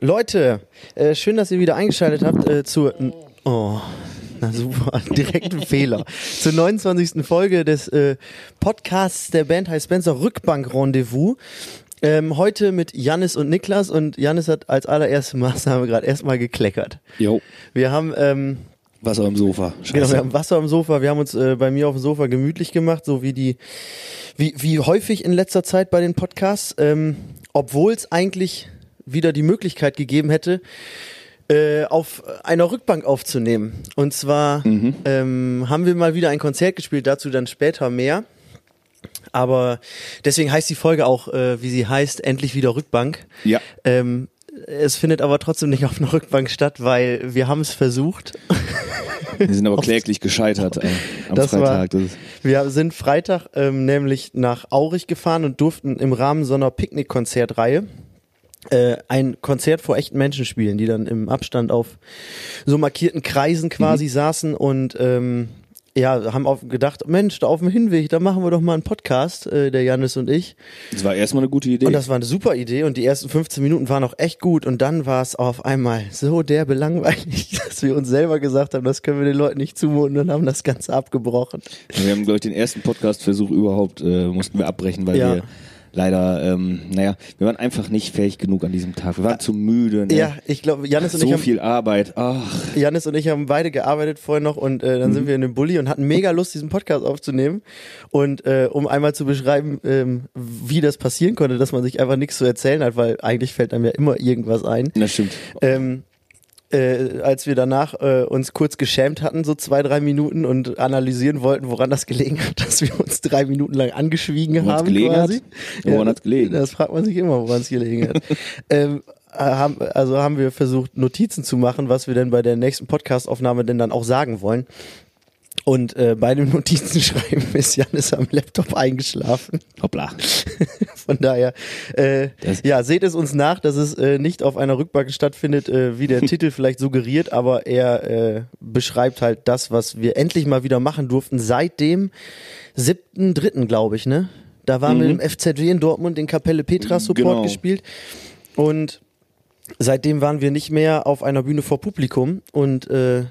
Leute, äh, schön, dass ihr wieder eingeschaltet habt äh, zur. Oh, na super, direkt ein Fehler. Zur 29. Folge des äh, Podcasts der Band High Spencer Rückbank Rendezvous. Ähm, heute mit Jannis und Niklas und Jannis hat als allererste Maßnahme gerade erstmal gekleckert. Jo. Wir haben ähm, Wasser am Sofa. Scheiße. Genau, wir haben Wasser am Sofa. Wir haben uns äh, bei mir auf dem Sofa gemütlich gemacht, so wie die, wie, wie häufig in letzter Zeit bei den Podcasts, ähm, obwohl es eigentlich wieder die Möglichkeit gegeben hätte, äh, auf einer Rückbank aufzunehmen. Und zwar ähm, haben wir mal wieder ein Konzert gespielt, dazu dann später mehr. Aber deswegen heißt die Folge auch, äh, wie sie heißt, endlich wieder Rückbank. Ja. Ähm, es findet aber trotzdem nicht auf einer Rückbank statt, weil wir haben es versucht. Wir sind aber kläglich gescheitert äh, am Das war- Freitag. Ist, Wir sind Freitag ähm, nämlich nach Aurich gefahren und durften im Rahmen so einer Picknick-Konzertreihe äh, ein Konzert vor echten Menschen spielen, die dann im Abstand auf so markierten Kreisen quasi saßen und ähm, ja, haben auf gedacht, Mensch, da auf dem Hinweg, da machen wir doch mal einen Podcast, äh, der Janis und ich. das war erstmal eine gute Idee. Und das war eine super Idee und die ersten 15 Minuten waren auch echt gut und dann war es auf einmal so derbe langweilig, dass wir uns selber gesagt haben, das können wir den Leuten nicht zumuten und haben das Ganze abgebrochen. wir haben, glaube ich, den ersten Podcast-Versuch überhaupt äh, mussten wir abbrechen, weil Ja. wir leider, ähm, naja, wir waren einfach nicht fähig genug an diesem Tag. Wir waren zu müde. Ne? Ja, ich glaube, Janis und ich so haben viel Arbeit. Ach, Janis und ich haben beide gearbeitet vorher noch und äh, dann sind wir in dem Bulli und hatten mega Lust, diesen Podcast aufzunehmen. Und äh, um einmal zu beschreiben, ähm, wie das passieren konnte, dass man sich einfach nichts zu erzählen hat, weil eigentlich fällt einem ja immer irgendwas ein. das stimmt. Ähm, äh, als wir danach äh, uns kurz geschämt hatten, so zwei, drei Minuten und analysieren wollten, woran das gelegen hat, dass wir uns drei Minuten lang angeschwiegen Woran haben. gelegen quasi. hat? Woran hat's gelegen? Das fragt man sich immer, woran es gelegen hat. ähm, äh, haben, also haben wir versucht, Notizen zu machen, was wir denn bei der nächsten Podcastaufnahme denn dann auch sagen wollen. Und äh, bei dem Notizen schreiben ist Janis am Laptop eingeschlafen. Hoppla. Von daher, äh, ja, seht es uns nach, dass es äh, nicht auf einer Rückbank stattfindet, äh, wie der Titel vielleicht suggeriert, aber er äh, beschreibt halt das, was wir endlich mal wieder machen durften seit dem 7.3., glaube ich, ne? Da waren wir im FZW in Dortmund den Kapelle Petra Support Genau. gespielt und seitdem waren wir nicht mehr auf einer Bühne vor Publikum und äh,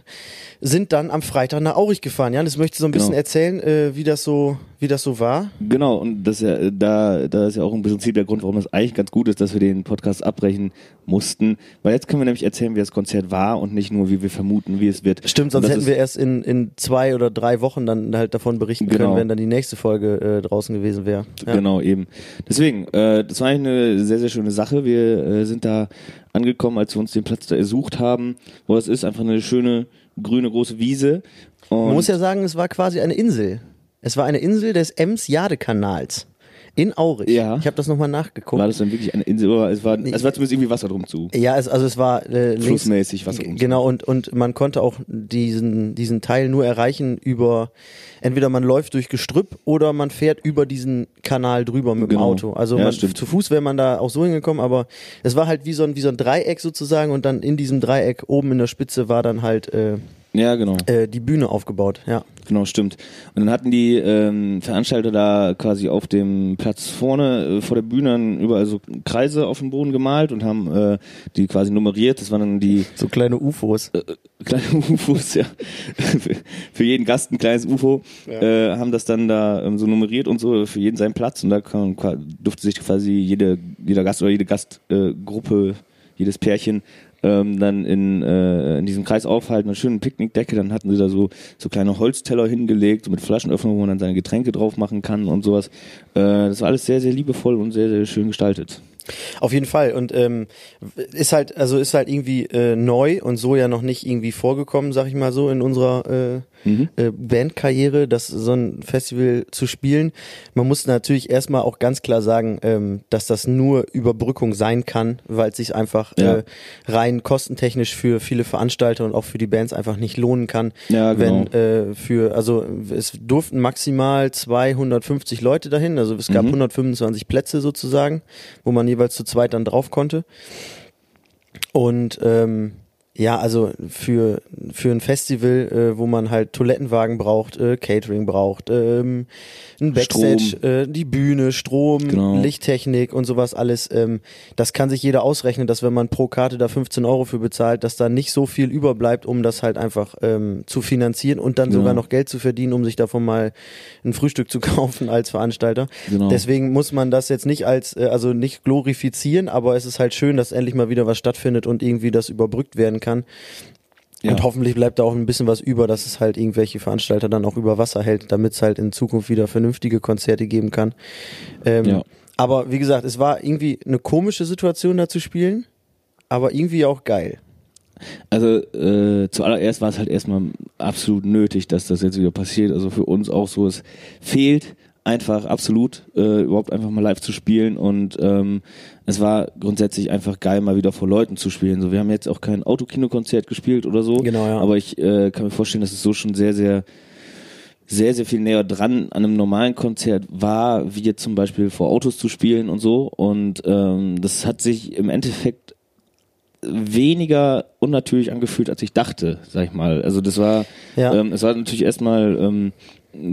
sind dann am Freitag nach Aurich gefahren. Jan, das möchte so ein bisschen Genau. erzählen, äh, wie das so, wie das so war. Genau, und das ist ja, äh, da, da ist ja auch im Prinzip der Grund, warum es eigentlich ganz gut ist, dass wir den Podcast abbrechen mussten. Weil jetzt können wir nämlich erzählen, wie das Konzert war und nicht nur, wie wir vermuten, wie es wird. Stimmt, sonst hätten wir erst in, in zwei oder drei Wochen dann halt davon berichten Genau. können, wenn dann die nächste Folge äh, draußen gewesen wäre. Ja. Genau, eben. Deswegen, äh, das war eigentlich eine sehr, sehr schöne Sache. Wir äh, sind da angekommen, als wir uns den Platz da ersucht haben, wo es ist, einfach eine schöne, grüne, große Wiese. Und Man muss ja sagen, es war quasi eine Insel. Es war eine Insel des Ems-Jade-Kanals in Aurich. Ja. Ich habe das nochmal nachgeguckt. war das dann wirklich eine Insel, oder es war, es war zumindest irgendwie Wasser drum zu. Ja, es, also es war äh, Flussmäßig Wasser drum zu. Genau, und, und man konnte auch diesen, diesen Teil nur erreichen über, entweder man läuft durch Gestrüpp oder man fährt über diesen Kanal drüber mit dem Genau. Auto. Also Ja, man, zu Fuß wäre man da auch so hingekommen, aber es war halt wie so ein, wie so ein Dreieck sozusagen und dann in diesem Dreieck oben in der Spitze war dann halt äh, Ja, genau. äh, die Bühne aufgebaut, ja. Genau, stimmt. Und dann hatten die ähm, Veranstalter da quasi auf dem Platz vorne äh, vor der Bühne dann überall so Kreise auf den Boden gemalt und haben äh, die quasi nummeriert. Das waren dann die So kleine UFOs. äh, kleinen UFOs, ja. für, jeden Gast ein kleines UFO. Äh, haben das dann da ähm, so nummeriert und so für jeden seinen Platz und da kann, durfte sich quasi jede, jeder Gast oder jede Gastgruppe, äh, Gruppe, jedes Pärchen ähm, dann in, äh, in diesem Kreis aufhalten, eine schöne Picknickdecke, dann hatten sie da so, so kleine Holzteller hingelegt, so mit Flaschenöffnungen, wo man dann seine Getränke drauf machen kann und sowas. Äh, das war alles sehr, sehr liebevoll und sehr, sehr schön gestaltet. Auf jeden Fall und ähm, ist halt also ist halt irgendwie äh, neu und so ja noch nicht irgendwie vorgekommen, sag ich mal so in unserer äh, äh, Bandkarriere, das so ein Festival zu spielen. Man muss natürlich erstmal auch ganz klar sagen, ähm, dass das nur Überbrückung sein kann, weil es sich einfach Ja. äh, rein kostentechnisch für viele Veranstalter und auch für die Bands einfach nicht lohnen kann, Ja, genau. wenn äh, für also es durften maximal 250 Leute dahin, also es gab Mhm. 125 Plätze sozusagen, wo man jeweils zu zweit dann drauf konnte. Und ähm, Ja, also für, für ein Festival, äh, wo man halt Toilettenwagen braucht, äh, Catering braucht, ähm, ein Backstage, äh, die Bühne, Strom, Genau. Lichttechnik und sowas alles, ähm, das kann sich jeder ausrechnen, dass wenn man pro Karte da 15 Euro für bezahlt, dass da nicht so viel überbleibt, um das halt einfach ähm, zu finanzieren und dann Genau. sogar noch Geld zu verdienen, um sich davon mal ein Frühstück zu kaufen als Veranstalter. Genau. Deswegen muss man das jetzt nicht als, äh, also nicht glorifizieren, aber es ist halt schön, dass endlich mal wieder was stattfindet und irgendwie das überbrückt werden kann. Ja. Und hoffentlich bleibt da auch ein bisschen was über, dass es halt irgendwelche Veranstalter dann auch über Wasser hält, damit es halt in Zukunft wieder vernünftige Konzerte geben kann. Ähm, Ja. Aber wie gesagt, es war irgendwie eine komische Situation da zu spielen, aber irgendwie auch geil. Also äh, zuallererst war es halt erstmal absolut nötig, dass das jetzt wieder passiert. Also für uns auch so, es fehlt einfach absolut, äh, überhaupt einfach mal live zu spielen und ähm, es war grundsätzlich einfach geil, mal wieder vor Leuten zu spielen. So, wir haben jetzt auch kein Autokinokonzert gespielt oder so, Genau, ja. aber ich äh, kann mir vorstellen, dass es so schon sehr, sehr sehr, sehr viel näher dran an einem normalen Konzert war, wie jetzt zum Beispiel vor Autos zu spielen und so. Und ähm, das hat sich im Endeffekt weniger unnatürlich angefühlt, als ich dachte, sag ich mal. Also das war, Ja. ähm, es war natürlich erstmal ähm,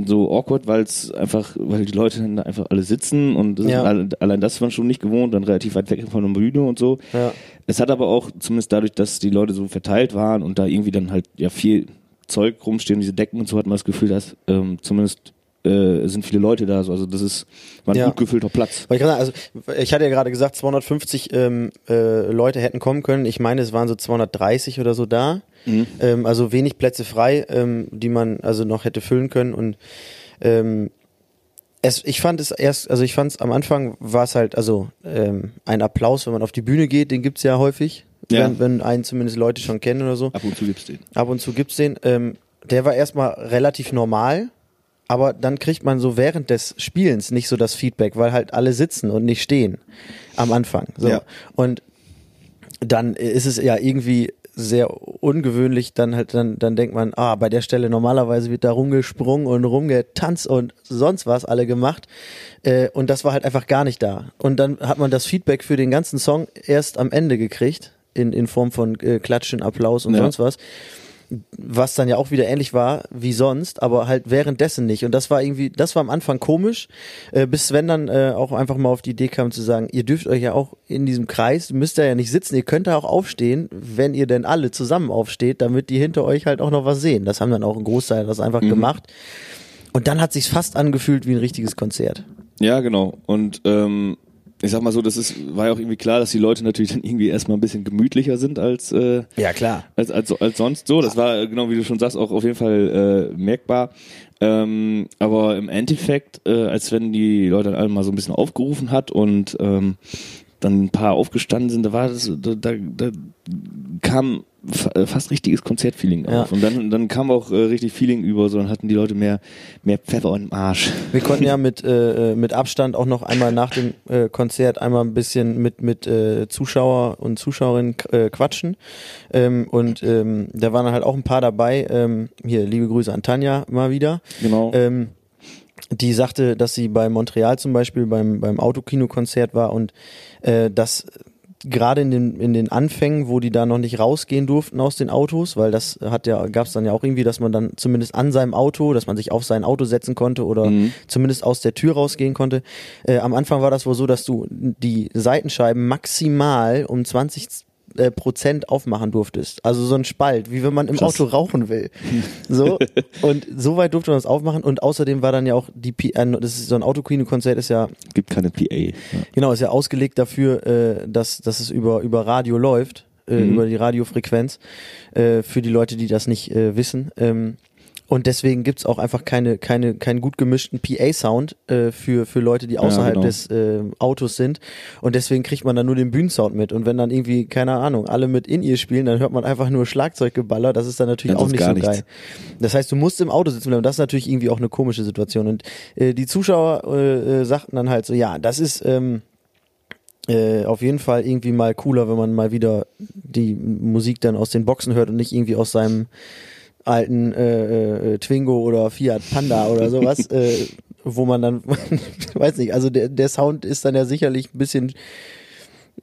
so awkward, weil es einfach, weil die Leute dann da einfach alle sitzen und das Ja. alle- allein das war schon nicht gewohnt, dann relativ weit weg von der Bühne und so. Ja. Es hat aber auch, zumindest dadurch, dass die Leute so verteilt waren und da irgendwie dann halt ja viel Zeug rumstehen, diese Decken und so, hat man das Gefühl, dass ähm, zumindest äh, sind viele Leute da. So. Also das ist war ein Ja. gut gefüllter Platz. Ich, gerade sagen, also ich hatte ja gerade gesagt, 250 ähm, äh, Leute hätten kommen können. Ich meine, es waren so 230 oder so da. Ähm, also wenig Plätze frei, ähm, die man also noch hätte füllen können. Und ähm, es, ich fand es erst, also ich fand es am Anfang war es halt, also ähm, ein Applaus, wenn man auf die Bühne geht, den gibt's ja häufig, Ja. wenn, wenn einen zumindest Leute schon kennen oder so. Ab und zu gibt's den. Ab und zu gibt's den. Ähm, der war erstmal relativ normal, aber dann kriegt man so während des Spielens nicht so das Feedback, weil halt alle sitzen und nicht stehen am Anfang. So. Ja. Und dann ist es ja irgendwie sehr ungewöhnlich, dann halt, dann, dann denkt man, ah, bei der Stelle normalerweise wird da rumgesprungen und rumgetanzt und sonst was alle gemacht. Äh, und das war halt einfach gar nicht da. Und dann hat man das Feedback für den ganzen Song erst am Ende gekriegt, in, in Form von äh, Klatschen, Applaus und Ja. sonst was was dann ja auch wieder ähnlich war wie sonst, aber halt währenddessen nicht. Und das war irgendwie, das war am Anfang komisch, äh, bis Sven dann äh, auch einfach mal auf die Idee kam zu sagen, ihr dürft euch ja auch in diesem Kreis, müsst ihr ja nicht sitzen, ihr könnt da auch aufstehen, wenn ihr denn alle zusammen aufsteht, damit die hinter euch halt auch noch was sehen. Das haben dann auch ein Großteil das einfach gemacht. Und dann hat sich's fast angefühlt wie ein richtiges Konzert. Ja, genau. Und ähm, ich sag mal so, das ist, war ja auch irgendwie klar, dass die Leute natürlich dann irgendwie erstmal ein bisschen gemütlicher sind als, äh, Ja, klar. als, als, als sonst so. Das war, äh, genau wie du schon sagst, auch auf jeden Fall äh, merkbar. Ähm, aber im Endeffekt, äh, als wenn die Leute dann alle mal so ein bisschen aufgerufen hat und ähm, dann ein paar aufgestanden sind, da war das, da, da, da kam äh, fast richtiges Konzertfeeling Ja. auf. Und dann, dann kam auch äh, richtig Feeling über, so dann hatten die Leute mehr, mehr Pfeffer im Arsch. Wir konnten ja mit, äh, mit Abstand auch noch einmal nach dem äh, Konzert einmal ein bisschen mit, mit äh, Zuschauer und Zuschauerinnen äh, quatschen. Ähm, und ähm, da waren halt auch ein paar dabei. Ähm, hier, liebe Grüße an Tanja mal wieder. Genau. Die sagte, dass sie bei Montreal zum Beispiel beim, beim Autokino-Konzert war und äh, dass gerade in den, in den Anfängen, wo die da noch nicht rausgehen durften aus den Autos, weil das hat ja, gab es dann ja auch irgendwie, dass man dann zumindest an seinem Auto, dass man sich auf sein Auto setzen konnte oder Mhm. zumindest aus der Tür rausgehen konnte. Äh, am Anfang war das wohl so, dass du die Seitenscheiben maximal um 20 äh, Prozent aufmachen durftest. Also so ein Spalt, wie wenn man im Krass. Auto rauchen will. So. Und so weit durfte man das aufmachen. Und außerdem war dann ja auch die, P äh, das ist so ein Autokino-Konzert ist ja, Gibt keine PA. Ja. genau, ist ja ausgelegt dafür, äh, dass, dass es über, über Radio läuft, äh, Mhm. über die Radiofrequenz, äh, für die Leute, die das nicht äh, wissen. Ähm, und deswegen gibt's auch einfach keine, keine, keinen gut gemischten PA-Sound äh, für, für Leute, die außerhalb genau. des äh, Autos sind. Und deswegen kriegt man dann nur den Bühnensound mit. Und wenn dann irgendwie, keine Ahnung, alle mit in ihr spielen, dann hört man einfach nur Schlagzeuggeballer. Das ist dann natürlich Ja, das auch nicht so nichts. geil. Das heißt, du musst im Auto sitzen bleiben. Das ist natürlich irgendwie auch eine komische Situation. Und äh, die Zuschauer äh, äh, sagten dann halt so, ja, das ist ähm, äh, auf jeden Fall irgendwie mal cooler, wenn man mal wieder die Musik dann aus den Boxen hört und nicht irgendwie aus seinem alten äh, äh, Twingo oder Fiat Panda oder sowas, äh, wo man dann, weiß nicht, also der, der Sound ist dann ja sicherlich ein bisschen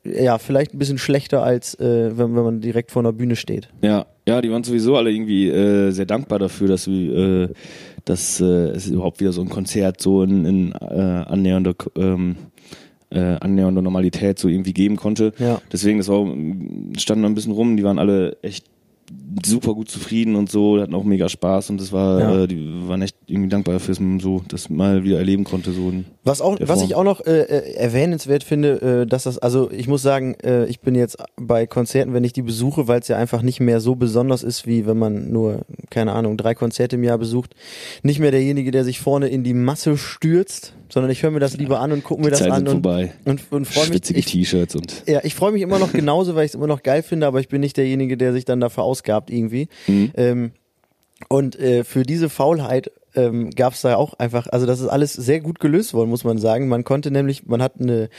ja, vielleicht ein bisschen schlechter als äh, wenn, wenn man direkt vor einer Bühne steht. Ja, ja, die waren sowieso alle irgendwie äh, sehr dankbar dafür, dass wir, äh, dass äh, es überhaupt wieder so ein Konzert so in, in äh, annähernder ähm, äh, annähernde Normalität so irgendwie geben konnte. Ja. Deswegen, das war, standen da ein bisschen rum, die waren alle echt super gut zufrieden und so, hatten auch mega Spaß und das war, Ja. äh, die waren echt irgendwie dankbar man so das mal wieder erleben konnte. So Was auch, was ich auch noch äh, äh, erwähnenswert finde, äh, dass das, also ich muss sagen, äh, ich bin jetzt bei Konzerten, wenn ich die besuche, weil es ja einfach nicht mehr so besonders ist, wie wenn man nur, keine Ahnung, drei Konzerte im Jahr besucht, nicht mehr derjenige, der sich vorne in die Masse stürzt, sondern ich höre mir das lieber an und gucke mir das an und, vorbei. und, und freue mich. Ich, T-Shirts und ja, ich freue mich immer noch genauso, weil ich es immer noch geil finde, aber ich bin nicht derjenige, der sich dann da verausgabt irgendwie. Mhm. Ähm, und äh, für diese Faulheit ähm, gab es da auch einfach, also das ist alles sehr gut gelöst worden, muss man sagen. Man konnte nämlich, man hat eine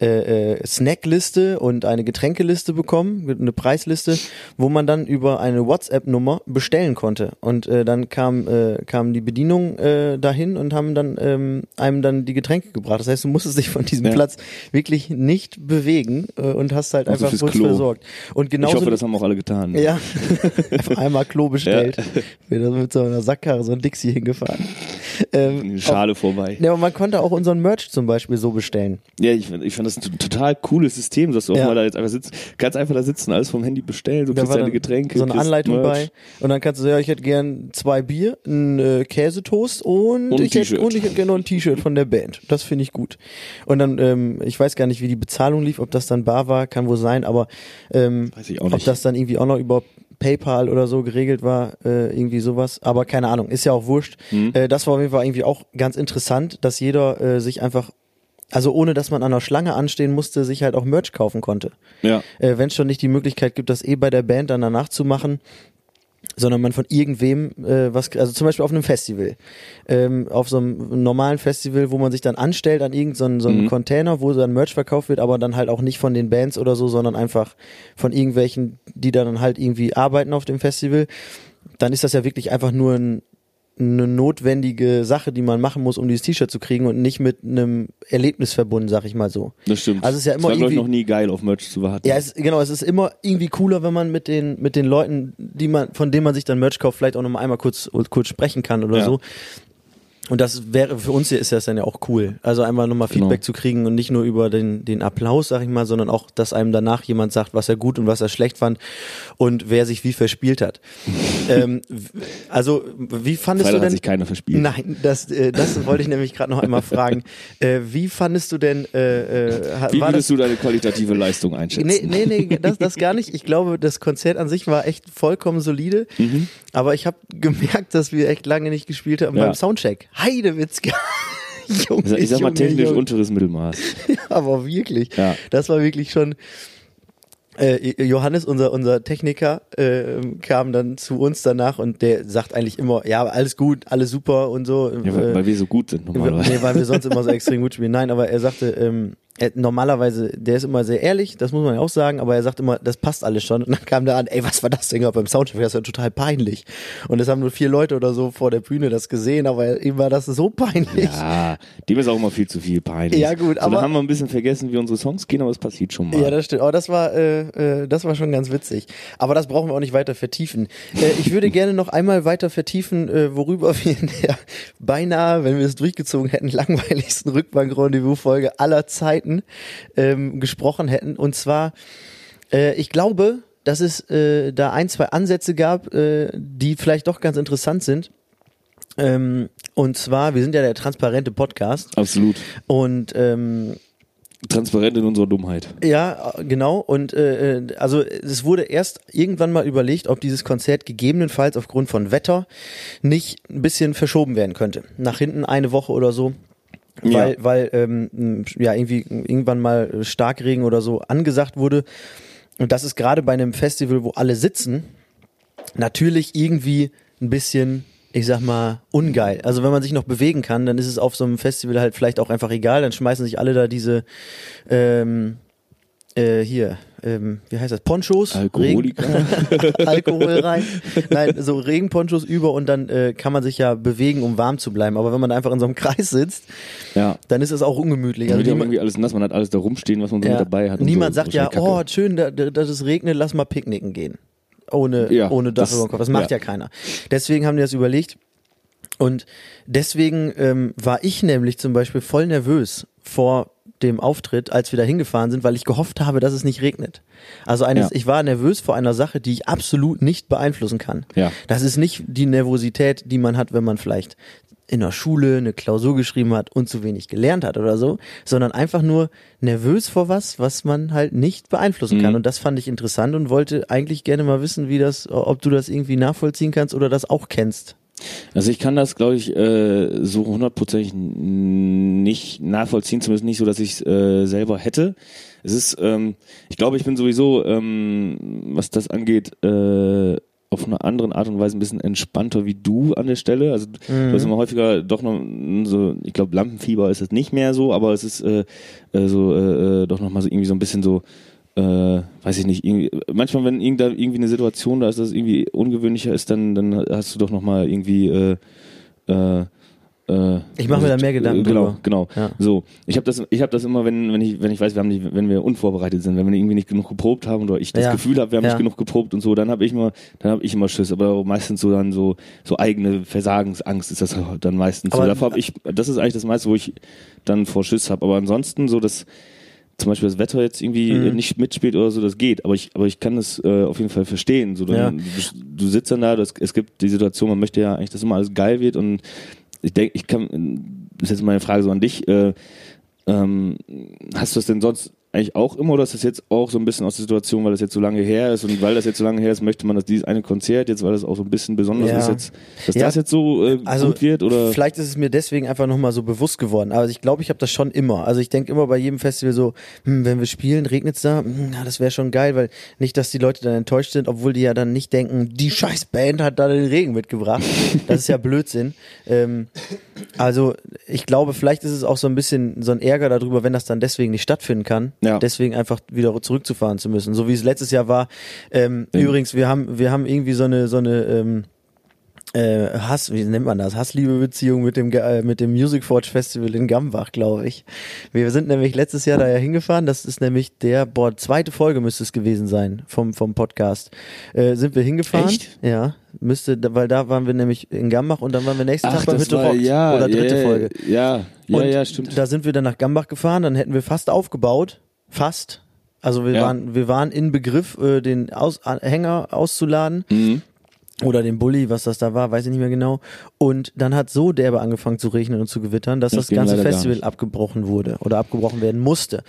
äh, äh, Snackliste und eine Getränkeliste bekommen, eine Preisliste, wo man dann über eine WhatsApp-Nummer bestellen konnte. Und äh, dann kam, äh, kam die Bedienung äh, dahin und haben dann ähm, einem dann die Getränke gebracht. Das heißt, du musstest dich von diesem Ja. Platz wirklich nicht bewegen äh, und hast halt Also einfach kurz Klo. versorgt. Und ich genauso hoffe, das haben auch alle getan. ja, einfach einmal Klo bestellt. Wieder mit so einer Sackkarre, so ein Dixie hingefahren. Ähm, Eine Schale vorbei. ja, aber man konnte auch unseren Merch zum Beispiel so bestellen. Ja, ich, ich fand das ein total cooles System, dass du auch Ja. mal da jetzt einfach sitzt, kannst einfach da sitzen, alles vom Handy bestellen, du Da kriegst deine Getränke, so eine Anleitung Merch. bei. Und dann kannst du sagen, ja, ich hätte gern zwei Bier, einen äh, Käsetoast und, Und ich hätte, und ich hätte gerne noch ein T-Shirt von der Band. Das finde ich gut. Und dann, ähm, ich weiß gar nicht, wie die Bezahlung lief, ob das dann bar war, kann wohl sein, aber ähm, Weiß ich auch ob das dann irgendwie auch noch über PayPal oder so geregelt war, äh, irgendwie sowas. Aber keine Ahnung, ist ja auch wurscht. Mhm. Äh, das war auf jeden Fall irgendwie auch ganz interessant, dass jeder äh, sich einfach, also ohne dass man an der Schlange anstehen musste, sich halt auch Merch kaufen konnte. Ja. Äh, Wenn es schon nicht die Möglichkeit gibt, das eh bei der Band dann danach zu machen, sondern man von irgendwem äh, was, also zum Beispiel auf einem Festival, ähm, auf so einem normalen Festival, wo man sich dann anstellt an irgendeinen so einen Mhm. Container, wo dann Merch verkauft wird, aber dann halt auch nicht von den Bands oder so, sondern einfach von irgendwelchen, die da dann halt irgendwie arbeiten auf dem Festival, dann ist das ja wirklich einfach nur ein, eine notwendige Sache, die man machen muss, um dieses T-Shirt zu kriegen und nicht mit einem Erlebnis verbunden, sag ich mal so. Das stimmt. Also es ist ja immer das war, ich, irgendwie- noch nie geil, auf Merch zu warten. Ja, es, genau, es ist immer irgendwie cooler, wenn man mit den, mit den Leuten, die man, von denen man sich dann Merch kauft, vielleicht auch noch mal einmal kurz, kurz sprechen kann oder Ja. so. Und das wäre, für uns hier ist das dann ja auch cool. Also einmal nochmal Genau. Feedback zu kriegen und nicht nur über den, den Applaus, sag ich mal, sondern auch, dass einem danach jemand sagt, was er gut und was er schlecht fand und wer sich wie verspielt hat. ähm, also, wie fandest Freitag du hat denn? sich keiner verspielt. Nein, das, äh, das wollte ich nämlich gerade noch einmal fragen. Äh, wie fandest du denn, äh, äh, Wie würdest du deine qualitative Leistung einschätzen? Nee, nee, nee, das, das gar nicht. Ich glaube, das Konzert an sich war echt vollkommen solide. Mhm. Aber ich habe gemerkt, dass wir echt lange nicht gespielt haben Ja. beim Soundcheck. Heidewitzka. Junge, Ich sag mal Junge, technisch Junge. unteres Mittelmaß. Aber wirklich. Ja. Das war wirklich schon. Äh, Johannes, unser, unser Techniker, äh, kam dann zu uns danach und der sagt eigentlich immer, ja, alles gut, alles super und so. Ja, weil, Äh, weil wir so gut sind normalerweise. Nee, weil wir sonst immer so extrem gut spielen. Nein, aber er sagte, ähm, er, normalerweise, der ist immer sehr ehrlich, das muss man ja auch sagen, aber er sagt immer, das passt alles schon. Und dann kam der an, ey, was war das denn gerade beim Soundcheck? Das war total peinlich. Und es haben nur vier Leute oder so vor der Bühne das gesehen, aber ihm war das so peinlich. Ja, dem ist auch immer viel zu viel peinlich. Ja, gut, so, aber- dann haben wir ein bisschen vergessen, wie unsere Songs gehen, aber es passiert schon mal. Ja, das stimmt. Aber das war, äh, äh, das war schon ganz witzig. Aber das brauchen wir auch nicht weiter vertiefen. Äh, ich würde gerne noch einmal weiter vertiefen, äh, worüber wir in der beinahe, wenn wir es durchgezogen hätten, langweiligsten Rückbank-Rendezvous-Folge aller Zeiten ähm, gesprochen hätten. Und zwar, äh, ich glaube, dass es äh, da ein, zwei Ansätze gab, äh, die vielleicht doch ganz interessant sind. Ähm, und zwar, wir sind ja der transparente Podcast Absolut. und ähm, Transparent in unserer Dummheit. ja, genau. Und äh, äh, also es wurde erst irgendwann mal überlegt, ob dieses Konzert gegebenenfalls aufgrund von Wetter nicht ein bisschen verschoben werden könnte. Nach hinten eine Woche oder so. Weil, weil ähm, ja irgendwie irgendwann mal Starkregen oder so angesagt wurde. Und das ist gerade bei einem Festival, wo alle sitzen, natürlich irgendwie ein bisschen, ich sag mal, ungeil. Also wenn man sich noch bewegen kann, dann ist es auf so einem Festival halt vielleicht auch einfach egal. Dann schmeißen sich alle da diese, ähm, äh, hier, ähm, wie heißt das? Ponchos, Alkoholiker. Regen, Alkohol rein. Nein, so Regenponchos über und dann äh, kann man sich ja bewegen, um warm zu bleiben. Aber wenn man einfach in so einem Kreis sitzt, Ja. dann ist es auch ungemütlich. Dann Also wird ja irgendwie alles nass, man hat alles da rumstehen, was man so ja, mit dabei hat. und niemand so. sagt ja, Wahrscheinlich oh, Kacke. schön, da- da- dass es regnet, lass mal picknicken gehen. Ohne, Ja, ohne Dach über dem Kopf. Das macht ja. ja. keiner. Deswegen haben die das überlegt. Und deswegen ähm, war ich nämlich zum Beispiel voll nervös vor dem Auftritt, als wir da hingefahren sind, weil ich gehofft habe, dass es nicht regnet. Also eines, Ja. ich war nervös vor einer Sache, die ich absolut nicht beeinflussen kann. Ja. Das ist nicht die Nervosität, die man hat, wenn man vielleicht in der Schule eine Klausur geschrieben hat und zu wenig gelernt hat oder so, sondern einfach nur nervös vor was, was man halt nicht beeinflussen kann. Mhm. Und das fand ich interessant und wollte eigentlich gerne mal wissen, wie das, ob du das irgendwie nachvollziehen kannst oder das auch kennst. Also ich kann das, glaube ich, äh, so hundertprozentig nicht nachvollziehen, zumindest nicht so, dass ich es äh, selber hätte. Es ist, ähm, ich glaube, ich bin sowieso, ähm, was das angeht, äh, auf eine andere Art und Weise ein bisschen entspannter wie du an der Stelle. Also du hast immer häufiger doch noch so, ich glaube Lampenfieber ist es nicht mehr so, aber es ist äh, äh, so äh, äh, doch noch mal so irgendwie so ein bisschen so äh, weiß ich nicht, manchmal, wenn irgend da irgendwie eine Situation da ist, dass es irgendwie ungewöhnlicher ist, dann, dann hast du doch nochmal irgendwie äh, äh, äh, Ich mache mir da mehr Gedanken Genau, drüber. genau. Ja. So, ich habe das, ich habe das immer, wenn, wenn ich, wenn ich weiß, wir haben nicht, wenn wir unvorbereitet sind, wenn wir irgendwie nicht genug geprobt haben oder ich das Ja. Gefühl habe, wir haben Ja. nicht genug geprobt und so, dann habe ich immer, dann habe ich immer Schiss. Aber meistens so dann so, so eigene Versagensangst ist das dann meistens Aber- so. Habe ich, das ist eigentlich das meiste, wo ich dann vor Schiss habe. Aber ansonsten so das zum Beispiel das Wetter jetzt irgendwie Mhm. nicht mitspielt oder so, das geht. Aber ich, aber ich kann es äh, auf jeden Fall verstehen. So, dann, Ja. du, du sitzt dann da, das, es gibt die Situation, man möchte ja eigentlich, dass immer alles geil wird und ich denke, ich kann, das ist jetzt meine Frage so an dich, äh, ähm, hast du das denn sonst eigentlich auch immer oder ist das jetzt auch so ein bisschen aus der Situation, weil das jetzt so lange her ist und weil das jetzt so lange her ist, möchte man, dass dieses eine Konzert jetzt, weil das auch so ein bisschen besonders Ja. ist jetzt, dass Ja. das jetzt so äh, Also gut wird oder? vielleicht ist es mir deswegen einfach nochmal so bewusst geworden. Aber ich glaube, ich habe das schon immer. Also ich denke immer bei jedem Festival so, hm, wenn wir spielen, regnet's da? Hm, ja, das wäre schon geil, weil nicht, dass die Leute dann enttäuscht sind, obwohl die ja dann nicht denken, die scheiß Band hat da den Regen mitgebracht. Das ist ja Blödsinn. Ähm, also ich glaube, vielleicht ist es auch so ein bisschen so ein Ärger darüber, wenn das dann deswegen nicht stattfinden kann, Ja. deswegen einfach wieder zurückzufahren zu müssen. So wie es letztes Jahr war. Ähm, Ja. Übrigens, wir haben, wir haben irgendwie so eine, so eine ähm, äh, Hass, wie nennt man das? Hassliebe-Beziehung mit dem, äh, mit dem Music Forge Festival in Gambach, glaube ich. Wir sind nämlich letztes Jahr da ja hingefahren. Das ist nämlich der, boah, zweite Folge müsste es gewesen sein vom, vom Podcast. Äh, sind wir hingefahren? Echt? Ja, müsste, weil da waren wir nämlich in Gambach und dann waren wir nächsten Tag bei Hütte war- ja, oder dritte ja, Folge. Ja, ja, Und ja, stimmt. Da sind wir dann nach Gambach gefahren, dann hätten wir fast aufgebaut. Fast. Also wir Ja. waren, wir waren in Begriff, äh, den Aus Hänger auszuladen Mhm. oder den Bulli, was das da war, weiß ich nicht mehr genau. Und dann hat so derbe angefangen zu regnen und zu gewittern, dass Das das, ganze Festival abgebrochen wurde oder abgebrochen werden musste.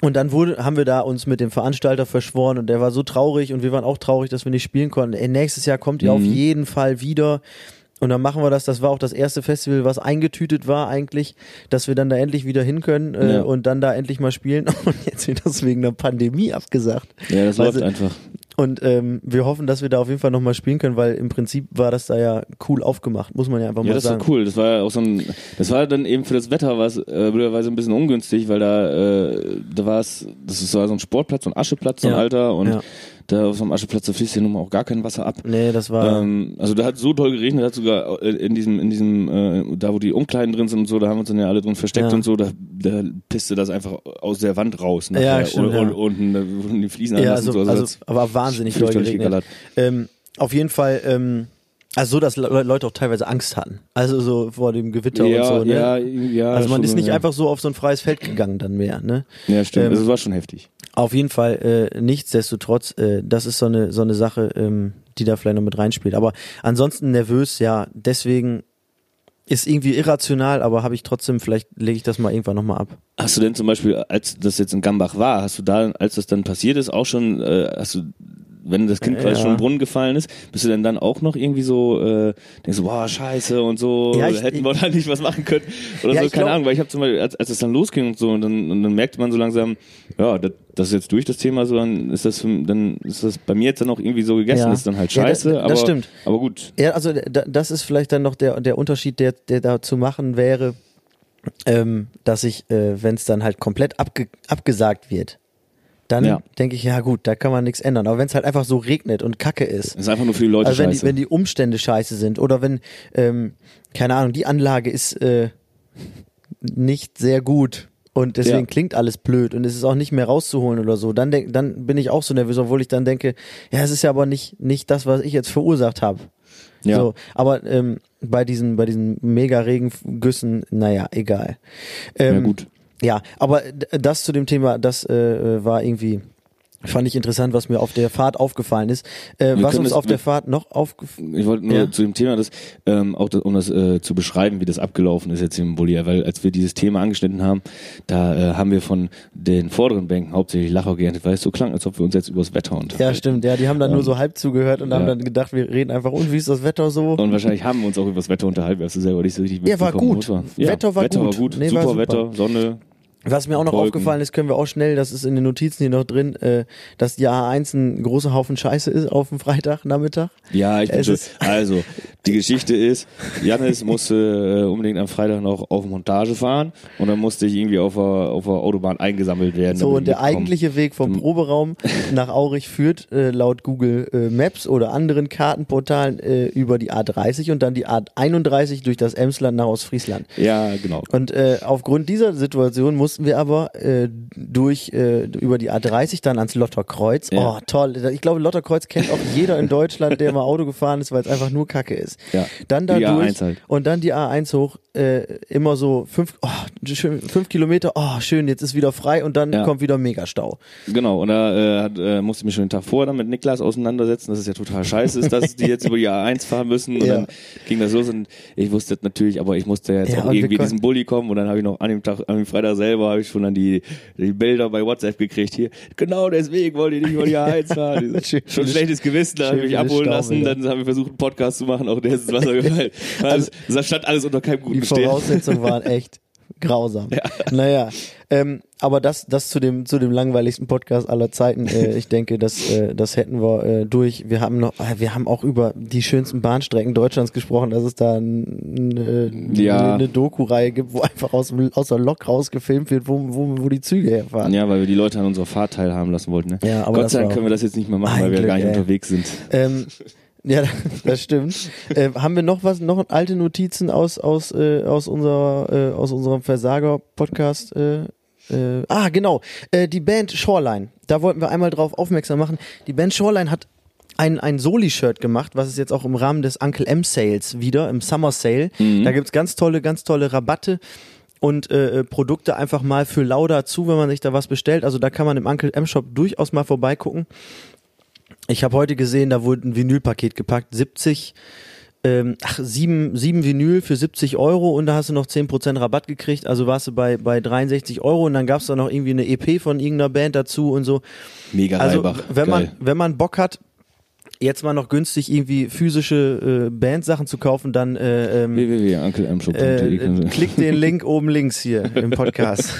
Und dann wurde, haben wir da uns mit dem Veranstalter verschworen und der war so traurig und wir waren auch traurig, dass wir nicht spielen konnten. Ey, nächstes Jahr kommt ihr auf Mhm. jeden Fall wieder. Und dann machen wir das. Das war auch das erste Festival, was eingetütet war eigentlich, dass wir dann da endlich wieder hin können äh, Ja. und dann da endlich mal spielen. Und jetzt wird das wegen der Pandemie abgesagt. Ja, das Weil läuft einfach. Und ähm, wir hoffen, dass wir da auf jeden Fall nochmal spielen können, weil im Prinzip war das da ja cool aufgemacht, muss man ja einfach Ja, mal das sagen. war cool. Das war ja auch so ein, das war dann eben für das Wetter was äh, blöderweise ein bisschen ungünstig, weil da, äh, da war es, das ist so ein Sportplatz, so ein Ascheplatz, so ein Ja. alter und Ja. Da auf so einem Ascheplatz da fließt ja nun mal auch gar kein Wasser ab. Nee, das war. Ähm, also da hat so doll geregnet, hat sogar äh, in diesem, in diesem, äh, da wo die Umkleiden drin sind und so, da haben wir uns dann ja alle drin versteckt Ja. und so, da, da pisste das einfach aus der Wand raus. Ja, nachher. stimmt, und, ja. unten, da wurden die Fliesen ja, also, und so. also, das aber wahnsinnig doll geregnet. Ähm, auf jeden Fall, ähm, also so, dass Le Leute auch teilweise Angst hatten. Also so vor dem Gewitter ja, und so, ne? ja, ja. also man ist nicht ja. einfach so auf so ein freies Feld gegangen dann mehr, ne? Ja, stimmt. ähm, also es war schon heftig. Auf jeden Fall, äh, nichtsdestotrotz, äh, das ist so eine, so eine Sache, ähm, die da vielleicht noch mit reinspielt. Aber ansonsten nervös, ja, deswegen ist irgendwie irrational, aber habe ich trotzdem, vielleicht lege ich das mal irgendwann nochmal ab. Hast du denn zum Beispiel, als das jetzt in Gambach war, hast du da, als das dann passiert ist, auch schon, äh, hast du, wenn das Kind Ja. quasi schon im Brunnen gefallen ist, bist du denn dann auch noch irgendwie so, äh, denkst du, boah, scheiße und so, Ja, ich- hätten wir da nicht was machen können oder Ja, so, keine glaub- Ahnung, weil ich habe zum Beispiel, als, als es dann losging und so, und dann, und dann merkte man so langsam, ja, das, das ist jetzt durch das Thema, so, dann ist das, dann ist das bei mir jetzt dann auch irgendwie so gegessen, Ja. ist dann halt Ja, das- scheiße, das aber, stimmt. aber gut. Ja, also da, das ist vielleicht dann noch der, der Unterschied, der, der da zu machen wäre, ähm, dass ich, äh, wenn es dann halt komplett abge, abgesagt wird, dann Ja. denke ich, ja gut, da kann man nichts ändern. Aber wenn es halt einfach so regnet und Kacke ist, Das ist einfach nur für die Leute also wenn die, scheiße. wenn die Umstände scheiße sind oder wenn, ähm, keine Ahnung, die Anlage ist äh, nicht sehr gut und deswegen Ja. klingt alles blöd und es ist auch nicht mehr rauszuholen oder so, dann, denk, dann bin ich auch so nervös, obwohl ich dann denke, ja, es ist ja aber nicht, nicht das, was ich jetzt verursacht habe. ja. So, aber ähm, bei diesen, bei diesen mega Regengüssen, naja, egal. Ähm, ja, gut. Ja, aber das zu dem Thema, das äh, war irgendwie, fand ich interessant, was mir auf der Fahrt aufgefallen ist. Äh, was uns das- auf der Fahrt noch aufgefallen Ich wollte nur Ja. zu dem Thema, das, ähm, auch das, um das äh, zu beschreiben, wie das abgelaufen ist jetzt im Bolivia, weil als wir dieses Thema angeschnitten haben, da äh, haben wir von den vorderen Bänken hauptsächlich Lacher geerntet, weil es so klang, als ob wir uns jetzt übers Wetter unterhalten. Ja, stimmt. Ja, die haben dann nur Und- so halb zugehört und haben Ja. dann gedacht, wir reden einfach, und wie ist das Wetter so? Und wahrscheinlich haben wir uns auch übers Wetter unterhalten, weil hast du selber nicht so richtig Ja, war gut. man- Ja, Wetter war Wetter gut. war gut. Nee, super, war super. Wetter, Sonne. Was mir auch noch Wolken. aufgefallen ist, können wir auch schnell, das ist in den Notizen hier noch drin, äh, dass die A1 ein großer Haufen Scheiße ist auf dem Freitagnachmittag. Ja, ich bin Es schon, also, die Geschichte ist, Janis musste äh, unbedingt am Freitag noch auf Montage fahren und dann musste ich irgendwie auf der, auf der Autobahn eingesammelt werden. So, und der eigentliche Weg vom Proberaum nach Aurich führt äh, laut Google äh, Maps oder anderen Kartenportalen äh, über die A30 und dann die A31 durch das Emsland nach Ostfriesland. Ja, genau. Und äh, aufgrund dieser Situation mussten wir aber äh, durch äh, über die A30 dann ans Lotterkreuz. Ja. Oh, toll. Ich glaube, Lotterkreuz kennt auch jeder in Deutschland, der mal Auto gefahren ist, weil es einfach nur Kacke ist. Ja. Dann da Die durch A1 halt. und dann die A1 hoch, äh, immer so fünf, oh, schön, fünf Kilometer, oh schön, jetzt ist wieder frei und dann Ja. kommt wieder Megastau. Genau, und da äh, hat, äh, musste ich mich schon den Tag vorher dann mit Niklas auseinandersetzen, dass es ja total scheiße ist, dass die jetzt über die A1 fahren müssen. Und Ja. dann ging das los und ich wusste natürlich, aber ich musste jetzt Ja, auch irgendwie diesen Bulli kommen und dann habe ich noch an dem Tag, an dem Freitag selber, habe ich schon dann die, die Bilder bei WhatsApp gekriegt hier. Genau deswegen wollte ich nicht über die A1 fahren. Schon schlechtes Gewissen, da habe ich mich abholen lassen, Staubilder. dann haben wir versucht, einen Podcast zu machen, auch der ist ins Wasser gefallen. Also, das stand alles unter keinem Die guten Stern. Voraussetzungen waren echt grausam. Naja, ähm, aber das, das zu dem, zu dem langweiligsten Podcast aller Zeiten. Äh, ich denke, das, äh, das hätten wir äh, durch. Wir haben noch, äh, wir haben auch über die schönsten Bahnstrecken Deutschlands gesprochen, dass es da eine, Ja. eine Doku-Reihe gibt, wo einfach aus, aus der Lok rausgefilmt wird, wo, wo, wo die Züge herfahren. Ja, weil wir die Leute an unserer Fahrt teilhaben lassen wollten. Ne? Ja, aber Gott sei Dank können wir das jetzt nicht mehr machen, weil wir Glück, gar nicht ey. unterwegs sind. Ähm, ja, das stimmt. äh, haben wir noch was, noch alte Notizen aus aus äh, aus unserer äh, aus unserem Versager-Podcast? Äh, äh, ah, genau. Äh, die Band Shoreline. Da wollten wir einmal drauf aufmerksam machen. Die Band Shoreline hat ein, ein Soli-Shirt gemacht, was es jetzt auch im Rahmen des Uncle M Sales wieder, im Summer Sale. Da gibt's ganz tolle, ganz tolle Rabatte und äh, äh, Produkte einfach mal für lau dazu, wenn man sich da was bestellt. Also da kann man im Uncle M Shop durchaus mal vorbeigucken. Ich habe heute gesehen, da wurde ein Vinylpaket gepackt, 70, ähm, ach, sieben, sieben Vinyl für 70 Euro und da hast du noch 10% Rabatt gekriegt, also warst du bei, bei 63 Euro und dann gab's da noch irgendwie eine EP von irgendeiner Band dazu und so. Mega Also Reibach. wenn man, Geil. wenn man Bock hat, jetzt mal noch günstig irgendwie physische äh, Bandsachen zu kaufen, dann äh, ähm, www.unclemshop.de äh, klick den Link oben links hier im Podcast.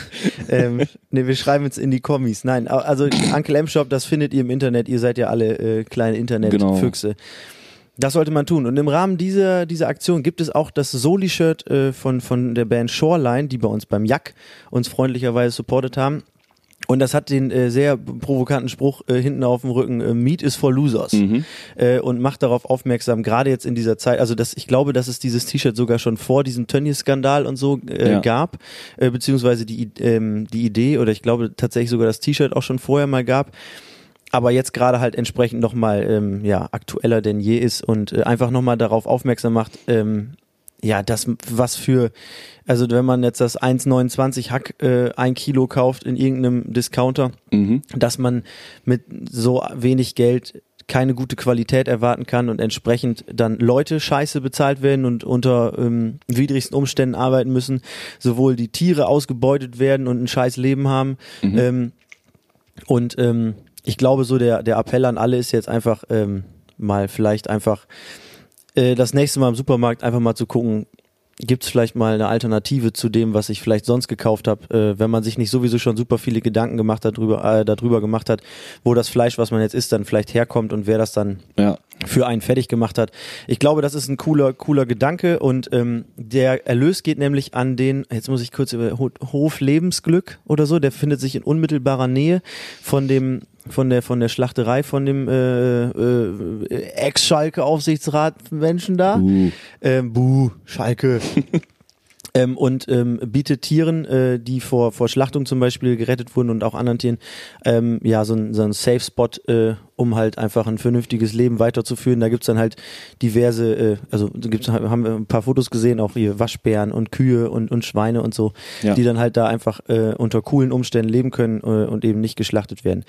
ähm, ne, wir schreiben jetzt in die Kommis. Nein, also Uncle M Shop, das findet ihr im Internet. Ihr seid ja alle äh, kleine Internetfüchse. Das sollte man tun. Und im Rahmen dieser, dieser Aktion gibt es auch das Soli-Shirt äh, von, von der Band Shoreline, die bei uns beim Jack uns freundlicherweise supportet haben. Und das hat den äh, sehr provokanten Spruch äh, hinten auf dem Rücken, äh, Meat is for losers. Äh, und macht darauf aufmerksam, gerade jetzt in dieser Zeit, also das, ich glaube, dass es dieses T-Shirt sogar schon vor diesem Tönnies-Skandal und so äh, Ja. gab, äh, beziehungsweise die, ähm, die Idee, oder ich glaube tatsächlich sogar das T-Shirt auch schon vorher mal gab, aber jetzt gerade halt entsprechend nochmal ähm, ja, aktueller denn je ist und äh, einfach nochmal darauf aufmerksam macht, ähm, ja, das, was für, also wenn man jetzt das 1,29 Hack äh, ein Kilo kauft in irgendeinem Discounter, Mhm. dass man mit so wenig Geld keine gute Qualität erwarten kann und entsprechend dann Leute scheiße bezahlt werden und unter ähm, widrigsten Umständen arbeiten müssen, sowohl die Tiere ausgebeutet werden und ein scheiß Leben haben. Ähm, und ähm, ich glaube, so der, der Appell an alle ist jetzt einfach ähm, mal vielleicht einfach äh, das nächste Mal im Supermarkt einfach mal zu gucken, gibt es vielleicht mal eine Alternative zu dem, was ich vielleicht sonst gekauft habe, äh, wenn man sich nicht sowieso schon super viele Gedanken gemacht hat, darüber, äh, darüber gemacht hat, wo das Fleisch, was man jetzt isst, dann vielleicht herkommt und wer das dann Ja. Für einen fertig gemacht hat. Ich glaube, das ist ein cooler, cooler Gedanke und ähm, der Erlös geht nämlich an den, jetzt muss ich kurz über Hof Lebensglück oder so, der findet sich in unmittelbarer Nähe von dem von der von der Schlachterei von dem äh, äh, Ex-Schalke Aufsichtsrat Menschen da. Uh. Ähm, buh, Schalke. ähm, und ähm, bietet Tieren, äh, die vor, vor Schlachtung zum Beispiel gerettet wurden und auch anderen Tieren, ähm, ja, so ein, so ein Safe Spot, äh, um halt einfach ein vernünftiges Leben weiterzuführen. Da gibt's dann halt diverse, äh, also gibt's, haben wir ein paar Fotos gesehen, auch hier Waschbären und Kühe und, und Schweine und so, Ja. die dann halt da einfach äh, unter coolen Umständen leben können äh, und eben nicht geschlachtet werden.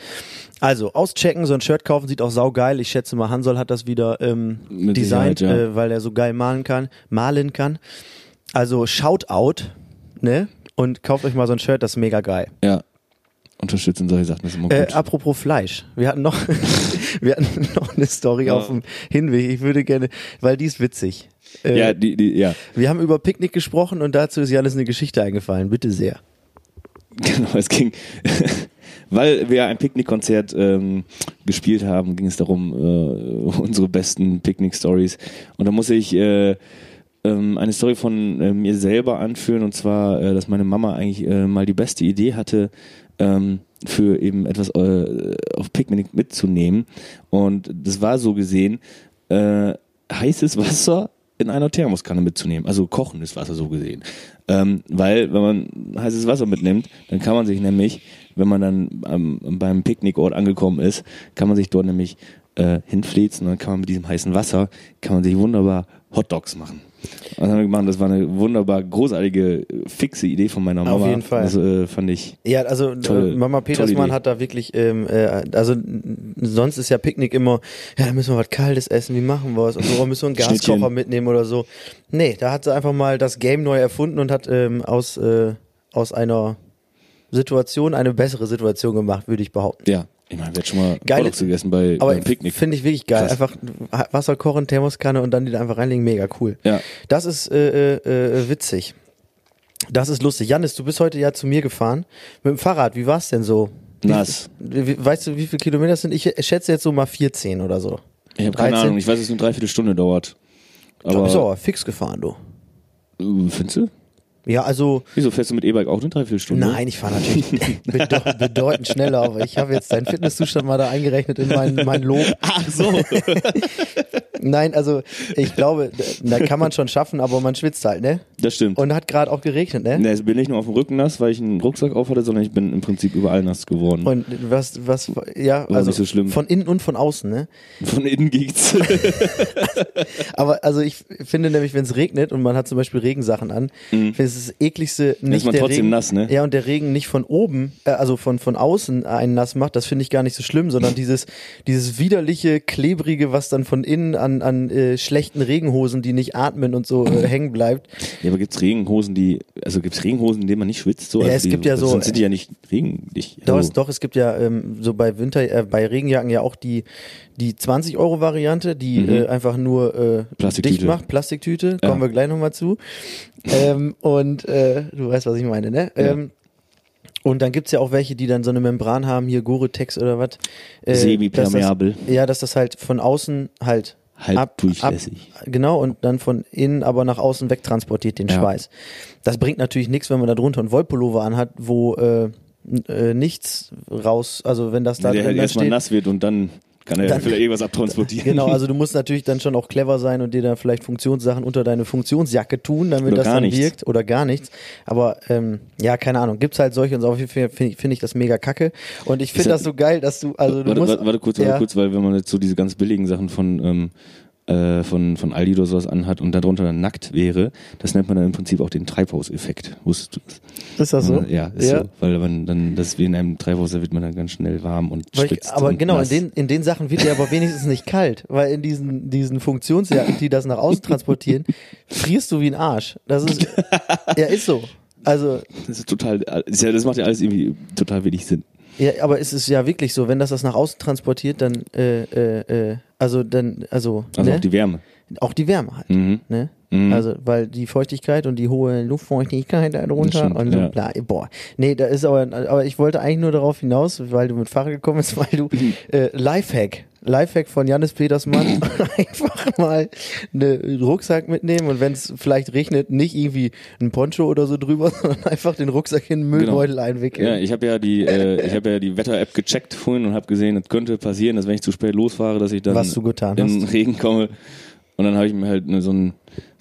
Also auschecken, so ein Shirt kaufen, sieht auch saugeil. Ich schätze mal, Hansol hat das wieder ähm, Mit designt, ja. äh, weil er so geil malen kann, malen kann. Also Shoutout, ne? Und kauft euch mal so ein Shirt, das ist mega geil. Ja. Unterstützen solche Sachen, das ist immer Äh, gut. apropos Fleisch, wir hatten noch, wir hatten noch eine Story Ja. auf dem Hinweg. Ich würde gerne, weil die ist witzig. Äh, ja, die, die, ja, Wir haben über Picknick gesprochen und dazu ist Janis eine Geschichte eingefallen. Bitte sehr. genau, es ging, weil wir ein Picknickkonzert ähm, gespielt haben, ging es darum, äh, unsere besten Picknick-Stories. Und da muss ich äh, ähm, eine Story von äh, mir selber anführen, und zwar, äh, dass meine Mama eigentlich äh, mal die beste Idee hatte, ähm, für eben etwas äh, auf Picknick mitzunehmen. Und das war so gesehen, äh, heißes Wasser in einer Thermoskanne mitzunehmen, also kochendes Wasser so gesehen. Ähm, weil wenn man heißes Wasser mitnimmt, dann kann man sich nämlich, wenn man dann ähm, beim Picknickort angekommen ist, kann man sich dort nämlich äh, hinflitzen und dann kann man mit diesem heißen Wasser, kann man sich wunderbar Hotdogs machen. Und das haben wir gemacht, das war eine wunderbar großartige, fixe Idee von meiner Mama. Auf jeden Fall. Das äh, fand ich Ja, also Tolle- äh, Mama Petersmann hat da wirklich, ähm, äh, also sonst ist ja Picknick immer, ja, da müssen wir was Kaltes essen, wie machen wir es? Und so müssen wir einen Gaskocher mitnehmen oder so. Nee, da hat sie einfach mal das Game neu erfunden und hat ähm, aus, äh, aus einer Situation eine bessere Situation gemacht, würde ich behaupten. Ja, ich meine, wir haben schon mal Geile- Hotdogs gegessen bei, Aber beim Picknick. finde ich wirklich geil. Krass. Einfach Wasser kochen, Thermoskanne und dann die da einfach reinlegen, mega cool. Ja. Das ist äh, äh, äh, witzig. Das ist lustig. Janis, du bist heute ja zu mir gefahren mit dem Fahrrad. Wie war's denn so? Nass. Wie, weißt du, wie viele Kilometer es sind? Ich schätze jetzt so mal 14 oder so. Ich habe keine 13. Ahnung, ich weiß, dass es eine Dreiviertelstunde dauert. Da bist du Aber aber fix gefahren, du. findest du? Ja, also Wieso fährst du mit E-Bike auch eine Dreiviertelstunde? nein, ich fahre natürlich bedeu- bedeutend schneller, aber ich habe jetzt deinen Fitnesszustand mal da eingerechnet in mein, mein Lob. Ach so. Nein, also ich glaube, da kann man schon schaffen, aber man schwitzt halt, ne? Das stimmt. Und hat gerade auch geregnet, ne? Ne, es bin nicht nur auf dem Rücken nass, weil ich einen Rucksack auf hatte, sondern ich bin im Prinzip überall nass geworden. Und was, was, ja, War also nicht so schlimm. von innen und von außen, ne? Von innen geht's. Aber also ich finde nämlich, wenn es regnet und man hat zum Beispiel Regensachen an, finde ich es das ekligste nicht Mhm. man der trotzdem Regen, nass, ne? Ja, und der Regen nicht von oben, äh, also von von außen einen nass macht, das finde ich gar nicht so schlimm, sondern dieses dieses widerliche, klebrige, was dann von innen an an äh, schlechten Regenhosen, die nicht atmen und so äh, hängen bleibt. ja, aber gibt's Regenhosen, die, also gibt's Regenhosen, in denen man nicht schwitzt? So? Ja, Also es die, gibt ja so- Sonst sind die ja nicht regendicht. Doch, Also, es, doch, es gibt ja ähm, so bei Winter, äh, bei Regenjacken ja auch die, die 20 Euro Variante, die Mhm. äh, einfach nur äh, Plastiktüte. dicht macht, Plastiktüte, Ja. kommen wir gleich nochmal zu. ähm, und äh, du weißt, was ich meine, ne? Ja. Ähm, und dann gibt's ja auch welche, die dann so eine Membran haben, hier Gore-Tex oder was. Äh, Semi-permeabel. das- Ja, dass das halt von außen halt Halb ab, durchlässig. Ab, genau, und dann von innen aber nach außen wegtransportiert den Ja. Schweiß. Das bringt natürlich nichts, wenn man da drunter einen Wollpullover anhat, wo äh, äh, nichts raus, also wenn das da der drin halt erstmal nass wird und dann kann er Dann- vielleicht irgendwas abtransportieren. Genau, also du musst natürlich dann schon auch clever sein und dir da vielleicht Funktionssachen unter deine Funktionsjacke tun, damit das dann nichts. wirkt oder gar nichts. Aber ähm, ja, keine Ahnung, gibt's halt solche und so. Auf jeden Fall finde ich, find ich das mega kacke. Und ich finde das so geil, dass du, also du warte, musst. warte, warte kurz, warte ja, kurz, weil wenn man jetzt so diese ganz billigen Sachen von, ähm, äh, von, von Aldi oder sowas anhat und darunter dann nackt wäre, das nennt man dann im Prinzip auch den Treibhauseffekt. Wusstest du das? Ist das so? Ja, ist Ja. so. Weil man dann, das wie in einem Treibhaus, da wird man dann ganz schnell warm und Weil ich, schwitzt. aber und genau, in den, in den Sachen wird dir aber wenigstens nicht kalt, weil in diesen, diesen Funktionsjacken, die das nach außen transportieren, frierst du wie ein Arsch. Das ist, ja, ist so. Also, Das ist total, ja, das macht ja alles irgendwie total wenig Sinn. ja, aber es ist ja wirklich so, wenn das das nach außen transportiert, dann, äh, äh, äh, also dann, also, Also ne? auch die Wärme. auch die Wärme halt. Mhm. Ne? Mhm. Also, weil die Feuchtigkeit und die hohe Luftfeuchtigkeit darunter stimmt, und ja. bla, boah. Nee, da ist aber, aber ich wollte eigentlich nur darauf hinaus, weil du mit Fahrrad gekommen bist, weil du, Mhm. äh, Lifehack. Lifehack von Jannis Petersmann, einfach mal einen Rucksack mitnehmen und wenn es vielleicht regnet, nicht irgendwie ein Poncho oder so drüber, sondern einfach den Rucksack in den Müllbeutel einwickeln. Ja, ich habe ja die, äh, ich habe ja die Wetter-App gecheckt vorhin und habe gesehen, es könnte passieren, dass wenn ich zu spät losfahre, dass ich dann Was du getan in den. Regen komme. Und dann habe ich mir halt so, einen,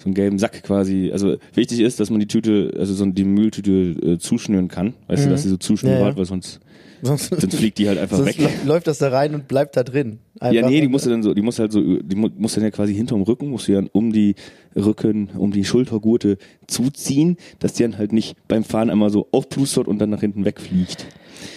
so einen gelben Sack quasi. Also wichtig ist, dass man die Tüte, also so die Mülltüte äh, zuschnüren kann. Weißt du, dass sie so zuschnürt, Ja, ja. weil sonst, Sonst, sonst fliegt die halt einfach sonst weg. lä- läuft das da rein und bleibt da drin. Ja, Einfach. nee, die musst du dann so, die muss halt so, die mu- musst dann ja quasi hinterm Rücken, musst du dann um die Rücken, um die Schultergurte zuziehen, dass die dann halt nicht beim Fahren einmal so aufplustert und dann nach hinten wegfliegt.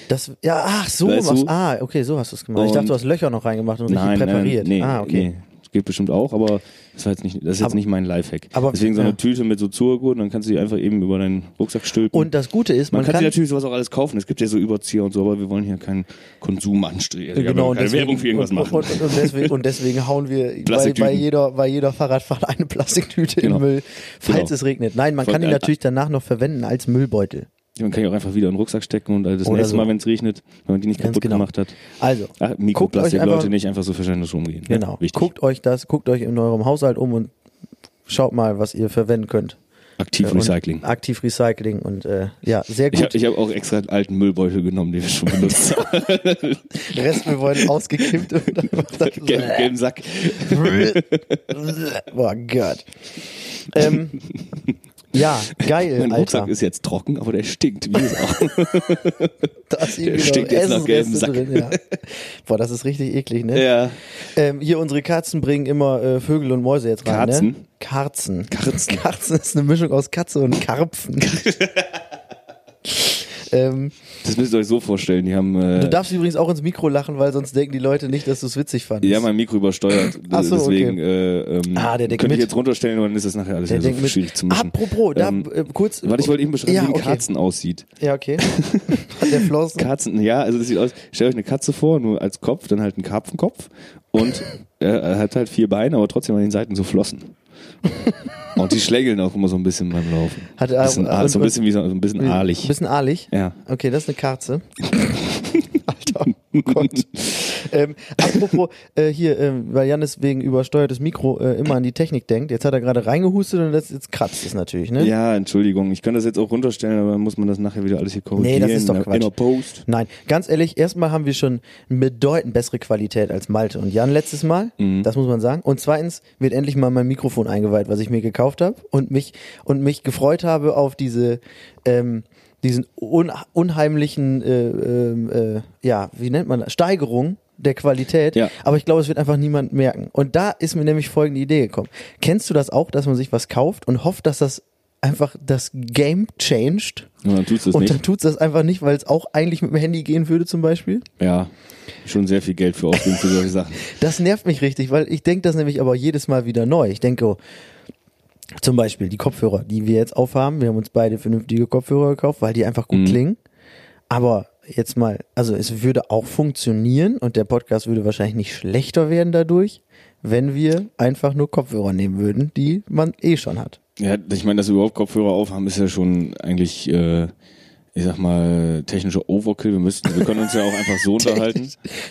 Das, ja, ach, so Weißt was. du? Ah, okay, so hast du es gemacht. ich dachte, Und- du hast Löcher noch reingemacht und richtig Nein, präpariert. nein, nee, ah, okay. nee. Das geht bestimmt auch, aber das, war jetzt nicht, das ist jetzt Aber- nicht mein Lifehack. aber- Deswegen so eine ja. Tüte mit so Zurgurten, dann kannst du die einfach eben über deinen Rucksack stülpen. Und das Gute ist, man, man, kann, kann, sich natürlich sowas auch alles kaufen. Es gibt ja so Überzieher und so, aber wir wollen hier keinen Konsum anstreben. Wir genau, keine deswegen, Werbung für irgendwas machen. Und, und, und, deswegen, und deswegen hauen wir bei, bei, jeder, bei jeder Fahrradfahrt eine Plastiktüte Genau. in den Müll, falls Genau. es regnet. Nein, man Voll kann ihn geil. natürlich danach noch verwenden als Müllbeutel. Man kann ja auch einfach wieder in den Rucksack stecken und das Oder nächste so. Mal, wenn es regnet, wenn man die nicht Ganz kaputt genau. gemacht hat. Also, Ach, Mikroplastik, einfach- Leute, nicht einfach so verschwenderisch umgehen. Ja, genau. wichtig. Guckt euch das, guckt euch in eurem Haushalt um und schaut mal, was ihr verwenden könnt. Aktiv Äh, Recycling. Aktiv Recycling und äh, ja, sehr Ich gut. habe ich hab auch extra einen alten Müllbeutel genommen, den wir schon benutzt haben. Restmüllbeutel ausgekippt und dann Gelben, gelben Sack. Boah Gott. Ähm, ja, geil, Mein Rucksack Alter. ist jetzt trocken, aber der stinkt, wie es auch. Da ist irgendwie der stinkt jetzt nach gelbem Sack. drin, ja. Boah, das ist richtig eklig, ne? ja. Ähm, hier, unsere Katzen bringen immer äh, Vögel und Mäuse jetzt rein, Karzen? ne? Karzen. Karzen. Karzen ist eine Mischung aus Katze und Karpfen. ähm, Das müsst ihr euch so vorstellen. Die haben. Äh, du darfst übrigens auch ins Mikro lachen, weil sonst denken die Leute nicht, dass du es witzig fandest. ja, mein Mikro übersteuert. Ach so, Deswegen äh, ähm, Ah, der denkt könnte ich jetzt runterstellen und dann ist das nachher alles Der so denkt mit, schwierig zu mischen. apropos, da Ähm, äh, kurz. Warte, ich wollte eben beschreiben, Ja, wie ein okay. Katzen aussieht. Ja, okay. Hat der Flossen. Katzen, ja, also das sieht aus, stellt euch eine Katze vor, nur als Kopf, dann halt ein Karpfenkopf und äh, er hat halt vier Beine, aber trotzdem an den Seiten so Flossen. Und die schlägeln auch immer so ein bisschen beim Laufen. Hat, äh, bisschen, und- so ein bisschen wie so, so ein bisschen Ein aalig. bisschen aalig. Ja. Okay, das ist eine Katze. Alter, oh Gott. Ähm, apropos, äh, hier, ähm, weil Janis wegen übersteuertes Mikro äh, immer an die Technik denkt. Jetzt hat er gerade reingehustet und das, jetzt kratzt es natürlich, ne? Ja, Entschuldigung, ich kann das jetzt auch runterstellen, aber dann muss man das nachher wieder alles hier korrigieren. Nee, das ist doch Quatsch. In der Post. Nein, ganz ehrlich, erstmal haben wir schon bedeutend bessere Qualität als Malte und Jan letztes Mal. Mhm. Das muss man sagen. Und zweitens wird endlich mal mein Mikrofon eingeweiht, was ich mir gekauft habe und mich und mich gefreut habe auf diese ähm, diesen un unheimlichen äh, ähm, äh, ja, wie nennt man das? Steigerung der Qualität. Ja. Aber ich glaube, es wird einfach niemand merken. Und da ist mir nämlich folgende Idee gekommen. Kennst du das auch, dass man sich was kauft und hofft, dass das einfach das Game changed? Und dann tust du es Und nicht. dann tut's das einfach nicht, weil es auch eigentlich mit dem Handy gehen würde zum Beispiel. Ja, schon sehr viel Geld für ausgeben für solche Sachen. Das nervt mich richtig, weil ich denke das nämlich aber jedes Mal wieder neu. Ich denke, oh, zum Beispiel die Kopfhörer, die wir jetzt aufhaben. Wir haben uns beide vernünftige Kopfhörer gekauft, weil die einfach gut Mhm. klingen. Aber jetzt mal, also es würde auch funktionieren und der Podcast würde wahrscheinlich nicht schlechter werden dadurch, wenn wir einfach nur Kopfhörer nehmen würden, die man eh schon hat. Ja, ich meine, dass wir überhaupt Kopfhörer aufhaben, ist ja schon eigentlich, äh, ich sag mal, technischer Overkill. Wir müssten, wir können uns ja auch einfach so unterhalten.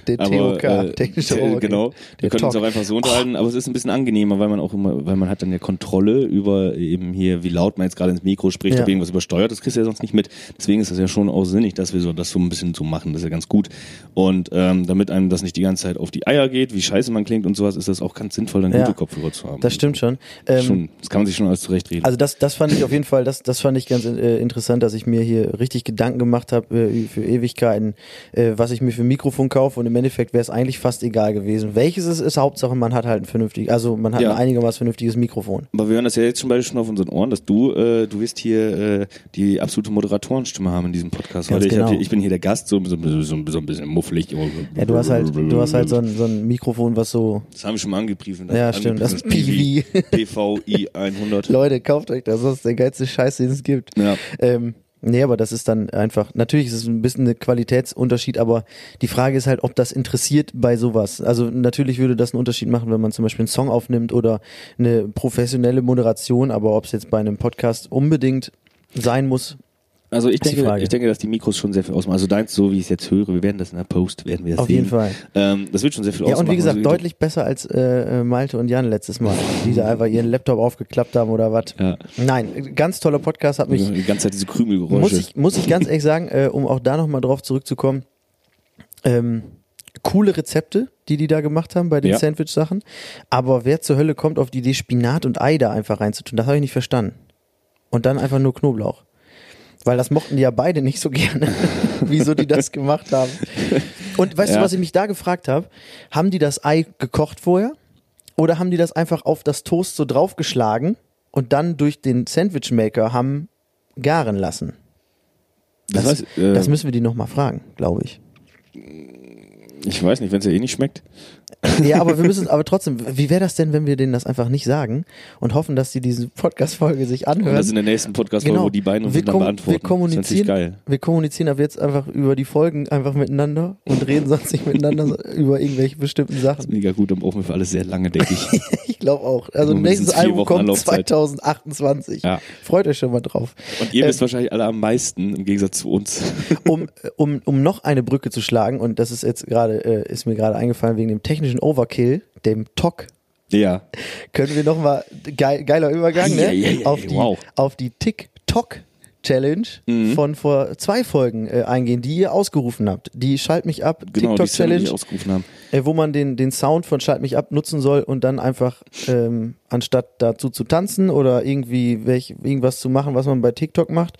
Der aber, TOK, äh, technischer te- Overkill. Genau. Wir können uns Talk. auch einfach so unterhalten, aber es ist ein bisschen angenehmer, weil man auch immer, weil man hat dann ja Kontrolle über eben hier, wie laut man jetzt gerade ins Mikro spricht, Ja. ob irgendwas übersteuert, das kriegst du ja sonst nicht mit. Deswegen ist das ja schon auch sinnig, dass wir so das so ein bisschen so machen. Das ist ja ganz gut. Und ähm, damit einem das nicht die ganze Zeit auf die Eier geht, wie scheiße man klingt und sowas, ist das auch ganz sinnvoll, dann Ja. gute Kopfhörer zu haben. Das stimmt schon. Ähm, schon, das kann man sich schon alles zurechtreden. Also das, das fand ich auf jeden Fall, das, das fand ich ganz äh, interessant, dass ich mir hier richtig Gedanken gemacht habe äh, für Ewigkeiten, äh, was ich mir für ein Mikrofon kaufe und im Endeffekt wäre es eigentlich fast egal gewesen. Welches es ist, Hauptsache man hat halt ein vernünftiges, also man hat Ja. ein einigermaßen vernünftiges Mikrofon. Aber wir hören das ja jetzt zum Beispiel schon auf unseren Ohren, dass du, äh, du wirst hier äh, die absolute Moderatorenstimme haben in diesem Podcast. Ganz Heute. Ich, genau. hier, ich bin hier der Gast, so, so, so, so, ein bisschen mufflig. Ja, du hast halt, du hast halt so ein, so ein Mikrofon, was so, Das haben wir schon mal angepriesen. Ja, stimmt, das PV. PVI 100. Leute, kauft euch das, das ist der geilste Scheiß, den es gibt. Ja. Ähm, nee, aber das ist dann einfach, natürlich ist es ein bisschen ein Qualitätsunterschied, aber die Frage ist halt, ob das interessiert bei sowas. Also natürlich würde das einen Unterschied machen, wenn man zum Beispiel einen Song aufnimmt oder eine professionelle Moderation, aber ob es jetzt bei einem Podcast unbedingt sein muss, Also ich denke, ich denke, dass die Mikros schon sehr viel ausmachen. Also deins, so wie ich es jetzt höre, wir werden das in der Post, werden wir das Auf sehen. jeden Fall. Ähm, das wird schon sehr viel Ja, ausmachen. und wie gesagt, Also, deutlich besser als äh, äh, Malte und Jan letztes Mal, die da einfach ihren Laptop aufgeklappt haben oder was. Ja. Nein, ganz toller Podcast, hat mich Die ganze Zeit diese Krümelgeräusche. muss ich, muss ich ganz ehrlich sagen, äh, um auch da nochmal drauf zurückzukommen, ähm, coole Rezepte, die die da gemacht haben bei den Ja. Sandwich-Sachen. Aber wer zur Hölle kommt auf die Idee, Spinat und Ei da einfach reinzutun? Das habe ich nicht verstanden. Und dann einfach nur Knoblauch. Weil das mochten die ja beide nicht so gerne, wieso die das gemacht haben. Und weißt Ja. du, was ich mich da gefragt habe? Haben die das Ei gekocht vorher? Oder haben die das einfach auf das Toast so draufgeschlagen und dann durch den Sandwichmaker haben garen lassen? das Das, weiß, äh, das müssen wir die nochmal fragen, glaube ich. Ich weiß nicht, wenn es ja eh nicht schmeckt. Ja, aber wir müssen, aber trotzdem, wie wäre das denn, wenn wir denen das einfach nicht sagen und hoffen, dass sie diese Podcast-Folge sich Und anhören? das in der nächsten Podcast, Genau. wo die beiden uns wir, dann beantworten. wir Das ist kommunizieren, geil. wir kommunizieren ab jetzt einfach über die Folgen einfach miteinander und reden sonst nicht miteinander über irgendwelche bestimmten Sachen. Mega gut, dann brauchen wir für alles sehr lange, denke ich. Ich glaube auch. Also nächstes Album Wochen kommt Anlaufzeit. 2028. Ja. Freut euch schon mal drauf. Und ihr Ähm, wisst wahrscheinlich alle am meisten, im Gegensatz zu uns. um, um, um noch eine Brücke zu schlagen, und das ist jetzt gerade, äh, ist mir gerade eingefallen wegen dem technischen Overkill, dem TOC, ja. können wir nochmal, geil, geiler Übergang, ne? Ei, ei, auf, die, wow. auf die TikTok Challenge Mhm. von vor zwei Folgen äh, eingehen, die ihr ausgerufen habt. Die Schalt mich ab Genau, TikTok Challenge, haben. äh, wo man den, den Sound von Schalt mich ab nutzen soll und dann einfach, ähm, anstatt dazu zu tanzen oder irgendwie welch, irgendwas zu machen, was man bei TikTok macht,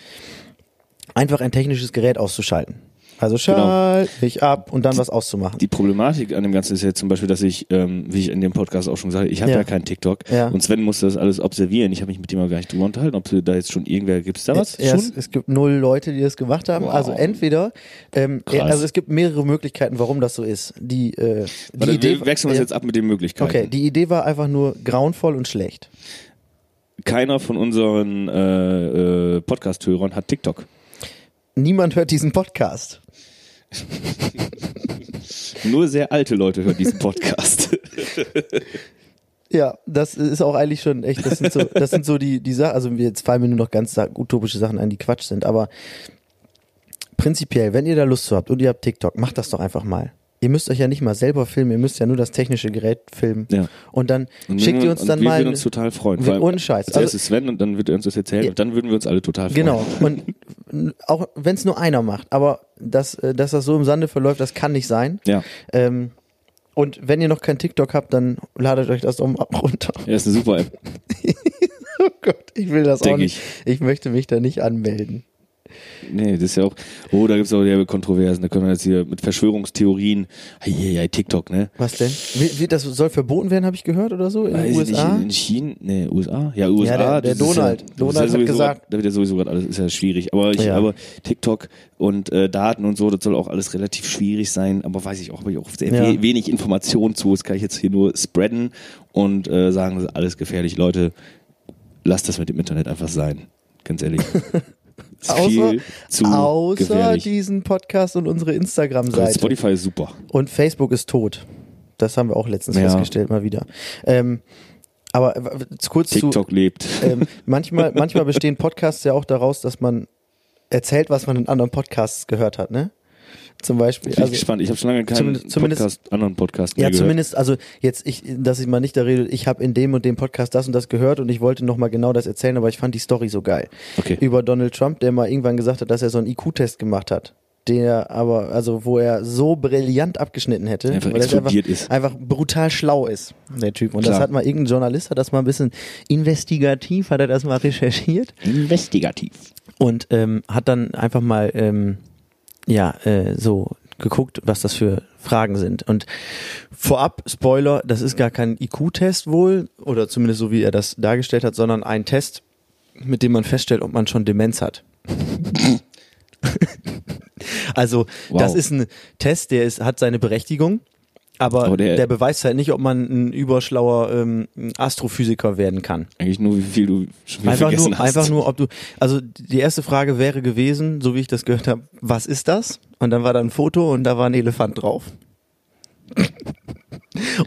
einfach ein technisches Gerät auszuschalten. Also schalt mich ab und dann was auszumachen. Genau. Die Problematik an dem Ganzen ist ja zum Beispiel, dass ich, ähm, wie ich in dem Podcast auch schon gesagt habe, ich habe Ja. ja. keinen TikTok Ja. und Sven musste das alles observieren. Ich habe mich mit dem aber gar nicht drüber unterhalten, ob da jetzt schon irgendwer, gibt's da was? Ja, es, schon? es gibt null Leute, die das gemacht haben. Wow. Also entweder, ähm, also es gibt mehrere Möglichkeiten, warum das so ist. Die, äh, die Warte, Idee, wir wechseln uns ja, jetzt ab mit den Möglichkeiten. Okay, die Idee war einfach nur grauenvoll und schlecht. Keiner von unseren äh, äh, Podcast-Hörern hat TikTok. Niemand hört diesen Podcast. Nur sehr alte Leute hören diesen Podcast. Ja, das ist auch eigentlich schon echt, das sind so, das sind so die, die Sachen, also jetzt fallen mir nur noch ganz utopische Sachen ein, die Quatsch sind, aber prinzipiell, wenn ihr da Lust zu habt und ihr habt TikTok, macht das doch einfach mal. Ihr müsst euch ja nicht mal selber filmen, ihr müsst ja nur das technische Gerät filmen. Ja. Und dann Und schickt wir- ihr uns und dann wir mal. würden uns total freuen. wir- ohne Scheiß. Als Also- erstes Sven und dann wird er uns das erzählen Ja. und dann würden wir uns alle total freuen. Genau. Und auch wenn es nur einer macht, aber dass, äh, dass das so im Sande verläuft, das kann nicht sein. Ja. Ähm, und wenn ihr noch kein TikTok habt, dann ladet euch das doch mal runter. Ja, ist eine super App, Oh Gott, ich will das auch denke nicht. ich. Ich möchte mich da nicht anmelden. Nee, das ist ja auch, oh, da gibt's auch derbe Kontroversen, da können wir jetzt hier mit Verschwörungstheorien, hey, TikTok, ne? Was denn? Wie, das soll verboten werden, habe ich gehört oder so in den Weiß USA? Nicht, in China, nee, USA? Ja, USA. der- der ist Donald. Ja, Donald ja hat gesagt- grad- Da wird ja sowieso gerade alles, ist ja schwierig. Aber ich, Ja. aber TikTok und äh, Daten und so, das soll auch alles relativ schwierig sein. Aber weiß ich auch, habe ich auch sehr Ja. we wenig Informationen zu. Das kann ich jetzt hier nur spreaden und äh, sagen, das ist alles gefährlich. Leute, lasst das mit dem Internet einfach sein. Ganz ehrlich. Außer, außer gefährlich. diesen Podcast und unsere Instagram-Seite. Spotify ist super. Und Facebook ist tot. Das haben wir auch letztens Ja. festgestellt, mal wieder. Ähm, aber kurz zu, TikTok lebt. ähm, manchmal, manchmal bestehen Podcasts ja auch daraus, dass man erzählt, was man in anderen Podcasts gehört hat, ne? Zum Beispiel. Ich bin Also, gespannt. Ich habe schon lange keinen Podcast, anderen Podcast ja, mehr gehört. zumindest, also jetzt, ich, dass ich mal nicht da rede, ich habe in dem und dem Podcast das und das gehört und ich wollte nochmal genau das erzählen, aber ich fand die Story so geil. Okay. Über Donald Trump, der mal irgendwann gesagt hat, dass er so einen IQ-Test gemacht hat. Der aber, also wo er so brillant abgeschnitten hätte, Einfach weil er einfach, ist. einfach brutal schlau ist, der Typ. Und das Klar. hat mal irgendein Journalist, hat das mal ein bisschen investigativ, hat er das mal recherchiert Investigativ. und ähm, hat dann einfach mal ähm, ja äh, so geguckt, was das für Fragen sind. Und vorab, Spoiler, das ist gar kein IQ-Test wohl, oder zumindest so wie er das dargestellt hat, sondern ein Test, mit dem man feststellt, ob man schon Demenz hat. also, Wow. das ist ein Test, der ist, hat seine Berechtigung. Aber, Aber der- der, beweist halt nicht, ob man ein überschlauer ähm, Astrophysiker werden kann. Eigentlich nur, wie viel du schon Einfach vergessen nur, hast. einfach nur, ob du, also die erste Frage wäre gewesen, so wie ich das gehört habe, was ist das? Und dann war da ein Foto und da war ein Elefant drauf.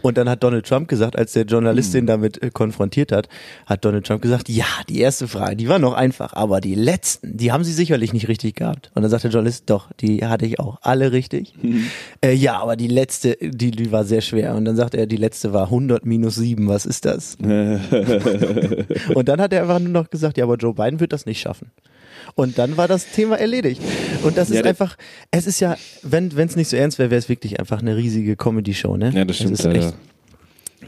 Und dann hat Donald Trump gesagt, als der Journalist den damit äh, konfrontiert hat, hat Donald Trump gesagt, ja, die erste Frage, die war noch einfach, aber die letzten, die haben sie sicherlich nicht richtig gehabt. Und dann sagt der Journalist, doch, die hatte ich auch alle richtig. Äh, ja, aber die letzte, die, die war sehr schwer. Und dann sagt er, die letzte war 100 minus 7, was ist das? Und dann hat er einfach nur noch gesagt, ja, aber Joe Biden wird das nicht schaffen. Und dann war das Thema erledigt. Und das ist Ja, einfach, es ist ja, wenn es nicht so ernst wäre, wäre es wirklich einfach eine riesige Comedy-Show, ne? Ja, das stimmt ist leider. echt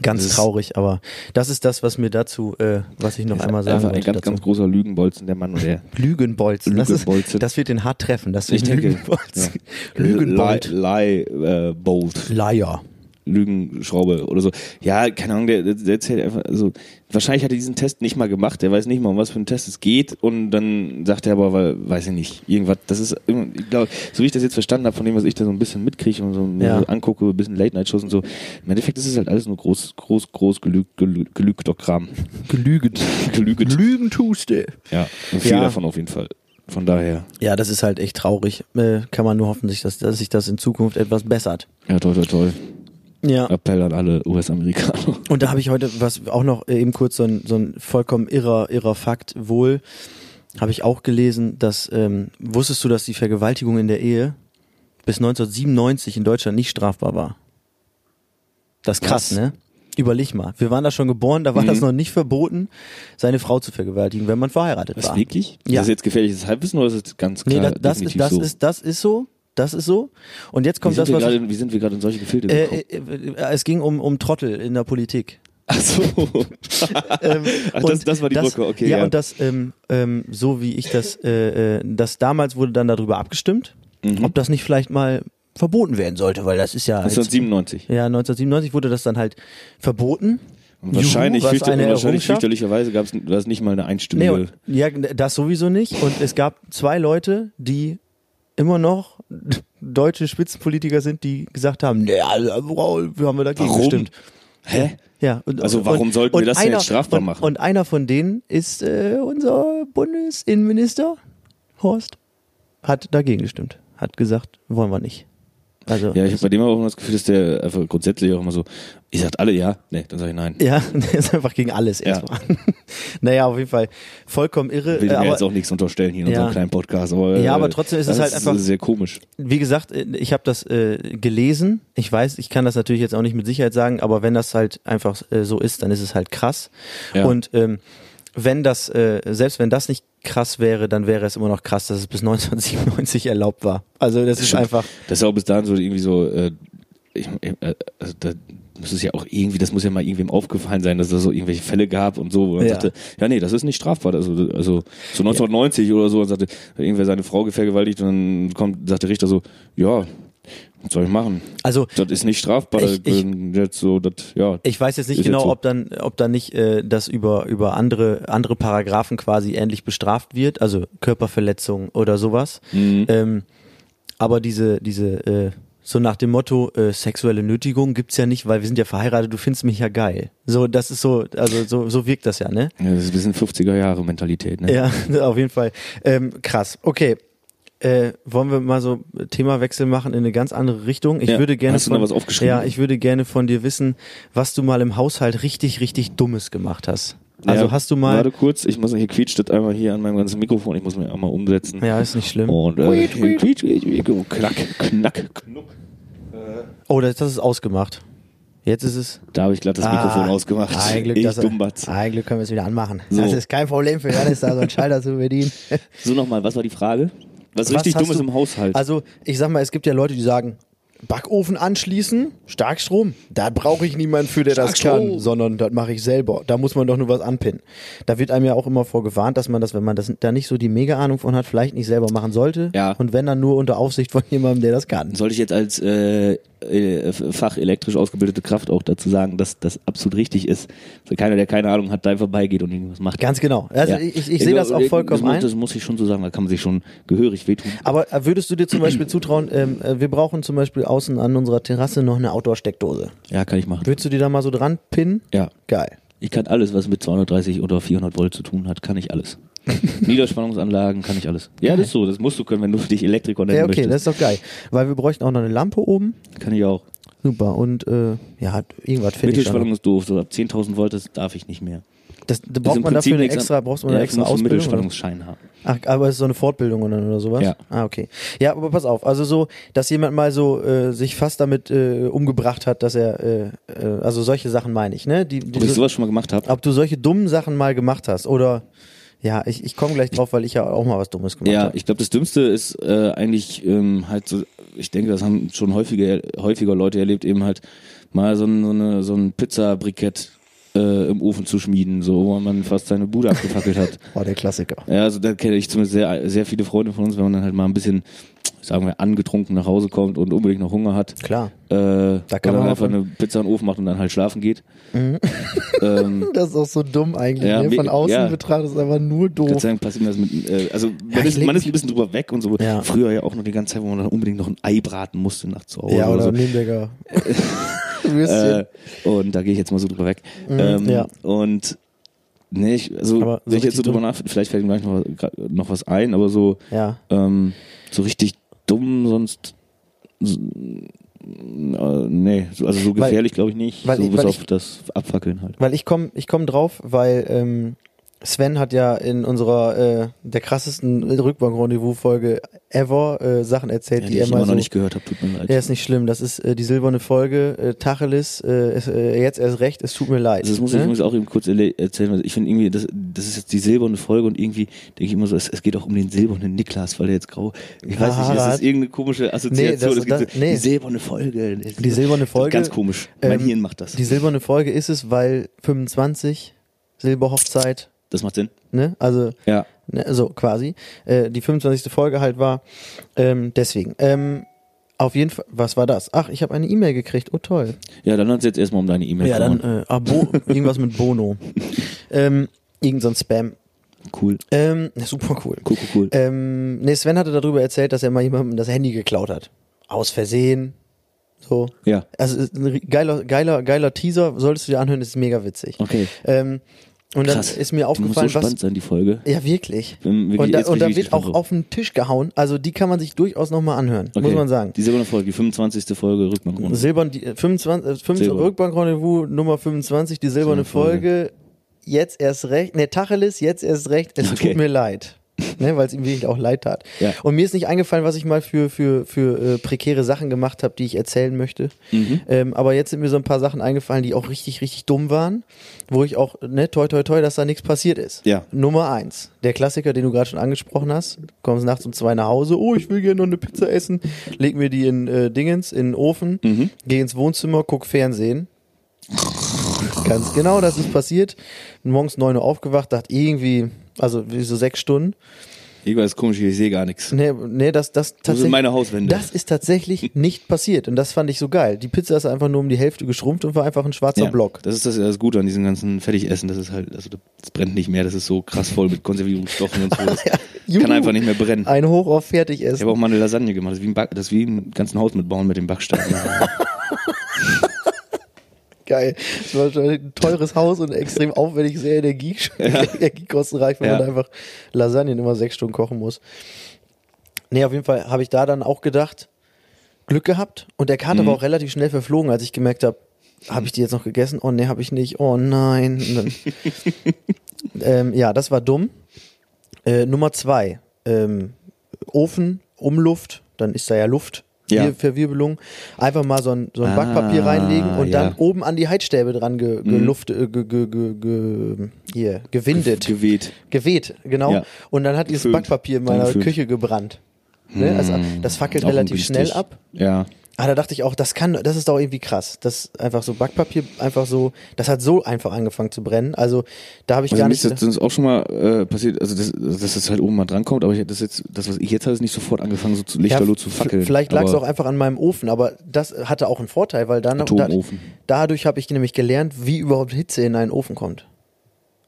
ganz ist- traurig, aber das ist das, was mir dazu, äh, was ich noch einmal sagen Einfach ein wollte ganz, dazu. ganz großer Lügenbolzen, der Mann. Der Lügenbolzen. Das, ist, Lügenbolzen. das wird den hart treffen. Das Ich wird denke, Lügenbolzen. ja. Lügenbold. Lie, lie äh, Bolt. Liar. Lügenschraube oder so. Ja, keine Ahnung, der, der erzählt einfach, also wahrscheinlich hat er diesen Test nicht mal gemacht, der weiß nicht mal, um was für einen Test es geht und dann sagt er aber, weil, weiß ich nicht, irgendwas, das ist, immer- ich glaube, so wie ich das jetzt verstanden habe, von dem, was ich da so ein bisschen mitkriege und so, mir Ja. so angucke, ein bisschen Late-Night-Shows und so, im Endeffekt ist es halt alles nur groß, groß, groß gelüg, gelüg, gelügter Kram. Gelügen. Gelüget. Lügen tust du. Ja, und viel Ja. davon auf jeden Fall. Von daher, Ja, das ist halt echt traurig. Äh, kann man nur hoffen, dass, dass, dass sich das in Zukunft etwas bessert. ja, toll, toll, toll. Ja. Appell an alle US-Amerikaner. Und da habe ich heute was auch noch äh, eben kurz so ein, so ein vollkommen irrer, irrer Fakt wohl. Habe ich auch gelesen, dass ähm, wusstest du, dass die Vergewaltigung in der Ehe bis 1997 in Deutschland nicht strafbar war? Das ist krass, Was? ne? Überleg mal. Wir waren da schon geboren, da war Mhm. das noch nicht verboten, seine Frau zu vergewaltigen, wenn man verheiratet Was, war. wirklich? Ja. Ist das jetzt gefährliches Halbwissen oder ist das ganz Nee, klar das, das, ist, das, so? ist, das ist so. Das ist so. Und jetzt kommt das, was. gerade, wie sind wir gerade in solche Gefilde Äh, gekommen? äh, äh, es ging um, um Trottel in der Politik. Ach so. Ähm, Ach, das, das war die Brücke, okay. ja, Ja, und das, ähm, ähm, so wie ich das, äh, äh, das damals wurde dann darüber abgestimmt, Mhm. ob das nicht vielleicht mal verboten werden sollte, weil das ist ja. jetzt- 1997. ja, 1997 wurde das dann halt verboten. Und wahrscheinlich, Juhu, fürchter, wahrscheinlich fürchterlicherweise gab es nicht mal eine Nee, einstimmige. und, ja, das sowieso nicht. Und es gab zwei Leute, die immer noch deutsche Spitzenpolitiker sind, die gesagt haben, nee, also, wir haben wir dagegen Warum? gestimmt. Hä? Ja, und, Also warum und, sollten wir das denn einer, jetzt strafbar und, machen? Und einer von denen ist äh, unser Bundesinnenminister, Horst, hat dagegen gestimmt. Hat gesagt, wollen wir nicht. Also, Ja, ich habe bei dem auch immer das Gefühl, dass der einfach grundsätzlich auch immer so, ich sagt alle ja, nee, dann sage ich nein. ja, der ist einfach gegen alles Ja. erstmal. naja, auf jeden Fall vollkommen irre. Will äh, mir aber, jetzt auch nichts unterstellen hier in Ja. unserem kleinen Podcast. Aber, Ja, äh, aber trotzdem ist es halt einfach- sehr komisch. wie gesagt, äh, ich habe das äh, gelesen. Ich weiß, ich kann das natürlich jetzt auch nicht mit Sicherheit sagen, aber wenn das halt einfach äh, so ist, dann ist es halt krass. Ja. Und ähm, wenn das, äh, selbst wenn das nicht krass wäre, dann wäre es immer noch krass, dass es bis 1997 erlaubt war. Also das ist Stimmt. einfach, Das ist auch bis dahin so irgendwie so, äh, ich, äh, also da muss es ja auch irgendwie, das muss ja mal irgendwem aufgefallen sein, dass es so irgendwelche Fälle gab und so, wo man Ja. sagte, ja nee, das ist nicht strafbar. Also, also so 1990 oder so, und sagte, irgendwer seine Frau vergewaltigt und dann kommt, sagt der Richter so, ja, was soll ich machen? also Das ist nicht strafbar. Ich- ich- jetzt so, das, ja. ich weiß jetzt nicht Ist jetzt genau, so. ob dann, ob dann nicht äh, das über über andere andere Paragraphen quasi ähnlich bestraft wird, also Körperverletzung oder sowas. Mhm. Ähm, aber diese, diese, äh, so nach dem Motto, äh, sexuelle Nötigung gibt's ja nicht, weil wir sind ja verheiratet, du findest mich ja geil. So, das ist so, also so, so wirkt das ja, ne? Ja, das ist ein bisschen 50er Jahre Mentalität, ne? Ja, auf jeden Fall. Ähm, krass. Okay. Äh, wollen wir mal so Themawechsel machen in eine ganz andere Richtung? Ich Ja. würde gerne Hast du von, noch was aufgeschrieben? Ja, ich würde gerne von dir wissen, was du mal im Haushalt richtig, richtig Dummes gemacht hast. Also Ja, hast du mal. Warte kurz, ich muss hier quietscht das einmal hier an meinem ganzen Mikrofon, ich muss mir einmal umsetzen. Ja, ist nicht schlimm. Und äh, quietsch, quietsch, quietsch, knack, knack, knuck. Oh, das, das ist ausgemacht. Jetzt ist es. Da habe ich glatt das Mikrofon ausgemacht. Ein Glück, ich dass Dummbatz. Ein Glück können wir es wieder anmachen. So. Das ist kein Problem für Janis, da so einen Schalter zu bedienen. So nochmal, was war die Frage? Was, richtig Dummes du- im Haushalt. Also, ich sag mal, es gibt ja Leute, die sagen, Backofen anschließen, Starkstrom, da brauche ich niemanden für, der das kann, sondern das mache ich selber. Da muss man doch nur was anpinnen. Da wird einem ja auch immer vorgewarnt, dass man das, wenn man das da nicht so die mega Ahnung von hat, vielleicht nicht selber machen sollte. Ja. Und wenn dann nur unter Aufsicht von jemandem, der das kann. Sollte ich jetzt als äh, äh, fachelektrisch ausgebildete Kraft auch dazu sagen, dass das absolut richtig ist. Also keiner, der keine Ahnung hat, da einfach beigeht und irgendwas macht. Ganz genau. Also Ja. ich, ich, ich sehe das auch vollkommen das, muss- ein. Das muss ich schon so sagen, da kann man sich schon gehörig wehtun. Aber äh, würdest du dir zum Beispiel zutrauen, ähm, äh, wir brauchen zum Beispiel außen an unserer Terrasse noch eine Outdoor-Steckdose. Ja, kann ich machen. Würdest du die da mal so dran pinnen? Ja. Geil. Ich kann alles, was mit 230 oder 400 Volt zu tun hat, kann ich alles. Niederspannungsanlagen, kann ich alles. Ja, das ist so, das musst du können, wenn du dich Elektriker nennen Ja, okay, das möchtest. ist doch geil. Weil wir bräuchten auch noch eine Lampe oben. Kann ich auch. Super. Und äh, ja, irgendwas finde ich. Mittelspannung ist doof, so ab 10.000 Volt das darf ich nicht mehr. Das, da Das braucht im man dafür eine extra, brauchst du eine ja, extra du einen Ausbildung? Mittelspannungsschein haben. Ach, aber es ist so eine Fortbildung oder, oder sowas? Ja. Ah, okay. Ja, aber pass auf, also so, dass jemand mal so äh, sich fast damit äh, umgebracht hat, dass er, äh, äh, also solche Sachen meine ich, ne? Die, die Ob ich so, sowas schon mal gemacht habe? ob du solche dummen Sachen mal gemacht hast oder, ja, ich, ich komme gleich drauf, weil ich ja auch mal was Dummes gemacht Ja, habe. ich glaube, das Dümmste ist äh, eigentlich ähm, halt so, ich denke, das haben schon häufiger, häufiger Leute erlebt, eben halt mal so, ein- so, eine, so ein Pizzabrikett äh, im Ofen zu schmieden, so wo man fast seine Bude abgefackelt hat. War der Klassiker. Ja, also da kenne ich zumindest sehr, sehr viele Freunde von uns, wenn man dann halt mal ein bisschen, sagen wir, angetrunken nach Hause kommt und unbedingt noch Hunger hat. Klar. Äh, da kann man einfach eine Pizza in den Ofen macht und dann halt schlafen geht. ähm, Das ist auch so dumm eigentlich, Ja, ne? Von außen ja. betrachtet ist es einfach nur doof. sei Dank passiert das mit, äh, also man, ich ist, man ist ein bisschen drüber weg und so. Ja. Früher ja auch noch die ganze Zeit, wo man dann unbedingt noch ein Ei braten musste nachts zu Hause Ja, oder so. Nürnberger. Äh, und da gehe ich jetzt mal so drüber weg. ähm, Mhm, ja. Und nee, ich, also so wenn ich jetzt so drüber dumm. nach, vielleicht fällt mir gleich noch, was- noch was ein, aber so ja. ähm, so richtig dumm sonst so, äh, nee, so- also so gefährlich glaube ich nicht. weil so bis auf ich- das Abfackeln halt. Weil ich komme ich komm drauf, weil ähm, Sven hat ja in unserer äh, der krassesten Rückbank-Rendezvous-Folge ever äh, Sachen erzählt, Ja, die die er ich mal immer so. noch nicht gehört habe, tut mir leid. Ja, ist nicht schlimm. Das ist äh, die silberne Folge. Äh, Tacheles, äh, es, äh, jetzt erst recht, es tut mir leid. Also das muss ich ne? übrigens auch eben kurz erzählen, weil ich finde irgendwie, das, das ist jetzt die silberne Folge und irgendwie denke ich immer so, es, es geht auch um den silbernen Niklas, weil der jetzt grau, ich weiß nicht, Ah, das ist irgendeine komische Assoziation, Nee, das- das- so, nee. die silberne Folge. Die silberne Folge. Ganz komisch, mein ähm, Hirn macht das. Die silberne Folge ist es, weil 25 Silberhochzeit, Das macht Sinn. ne? Also Ja. ne, so quasi. Äh, die 25. Folge halt war. Ähm, deswegen. Ähm, auf jeden Fall, was war das? Ach, ich habe eine E-Mail gekriegt. Oh toll. Ja, dann uns jetzt erstmal um deine E-Mail Ja, dann kümmern. äh, ah, Bo irgendwas mit Bono. ähm, irgend so ein Spam. Cool. Ähm, super cool. Cool, cool, cool. Ähm, nee, Sven hatte darüber erzählt, dass er mal jemandem das Handy geklaut hat. Aus Versehen. So. ja, Also geiler, geiler, geiler Teaser, solltest du dir anhören, ist mega witzig. okay. Ähm, und dann Krass. ist mir so aufgefallen, spannend was. sein, die Folge. Ja, wirklich. Wirklich- und da, und da wird auch drauf. auf den Tisch gehauen. Also die kann man sich durchaus nochmal anhören, Okay. muss man sagen. Die silberne Folge, die 25. Folge Rückbank. Silbern, die, äh, 25, äh, 25 Silber. Rückbank-Rendezvous Nummer 25, die silberne Silberne Folge. Folge. Jetzt erst recht, ne, Tacheles, jetzt erst recht, es Okay. tut mir leid. Ne, weil es ihm wirklich auch leid tat. Ja. Und mir ist nicht eingefallen, was ich mal für, für, für äh, prekäre Sachen gemacht habe, die ich erzählen möchte. Mhm. Ähm, aber jetzt sind mir so ein paar Sachen eingefallen, die auch richtig, richtig dumm waren, wo ich auch, ne, toi, toi, toi, dass da nichts passiert ist. Ja. Nummer eins, der Klassiker, den du gerade schon angesprochen hast. Du kommst nachts um zwei nach Hause, oh, ich will gerne noch eine Pizza essen, leg mir die in äh, Dingens, in den Ofen, Mhm. geh ins Wohnzimmer, guck Fernsehen. Ganz genau, das ist passiert. Morgens neun Uhr aufgewacht, dachte irgendwie, also wie so sechs Stunden. Irgendwas ist komisch, ich sehe gar nichts. Nee, nee, das, das tatsächlich. meine Hauswände? Das ist tatsächlich nicht passiert und das fand ich so geil. Die Pizza ist einfach nur um die Hälfte geschrumpft und war einfach ein schwarzer ja, Block. Das ist das, das Gute an diesem ganzen Fertigessen. Das ist halt, also das brennt nicht mehr. Das ist so krass voll mit Konservierungsstoffen und so. Das Juhu. kann einfach nicht mehr brennen. Ein Hoch auf Ich Fertigessen. habe auch mal eine Lasagne gemacht. Das ist wie, ein Back, das ist wie im ganzen Haus mitbauen mit dem Backstein. Geil. Das war wahrscheinlich ein teures Haus und extrem aufwendig, sehr Energie, energiekostenreich, wenn Ja. man einfach Lasagnen immer sechs Stunden kochen muss. Nee, auf jeden Fall habe ich da dann auch gedacht, Glück gehabt und der Kater Mhm. war auch relativ schnell verflogen, als ich gemerkt habe, habe ich die jetzt noch gegessen? Oh nee, habe ich nicht. Oh nein. Dann, ähm, ja, das war dumm. Äh, Nummer zwei, ähm, Ofen, Umluft, dann ist da ja Luft. Ja. Wir- Verwirbelung. Einfach mal so ein, so ein Ah, Backpapier reinlegen und ja. dann oben an die Heizstäbe dran ge, geluft, äh, ge, ge, ge, hier, gewindet. Geweht. Geweht, genau. Ja. Und dann hat dieses. Backpapier in meiner. Küche gebrannt. Ne? Also, das fackelt Auch relativ schnell ab. Ja. Ah, da dachte ich auch, das kann, das ist doch irgendwie krass. Das einfach so Backpapier, einfach so, das hat so einfach angefangen zu brennen. Also da habe ich Also gar nicht. das, ist auch schon mal äh, passiert, also das, dass das halt oben mal drankommt, aber ich, das jetzt, das was ich jetzt habe, ist nicht sofort angefangen, so zu lichterloh zu fackeln. Vielleicht lag es auch einfach an meinem Ofen, aber das hatte auch einen Vorteil, weil dann da, Atomofen. dadurch habe ich nämlich gelernt, wie überhaupt Hitze in einen Ofen kommt.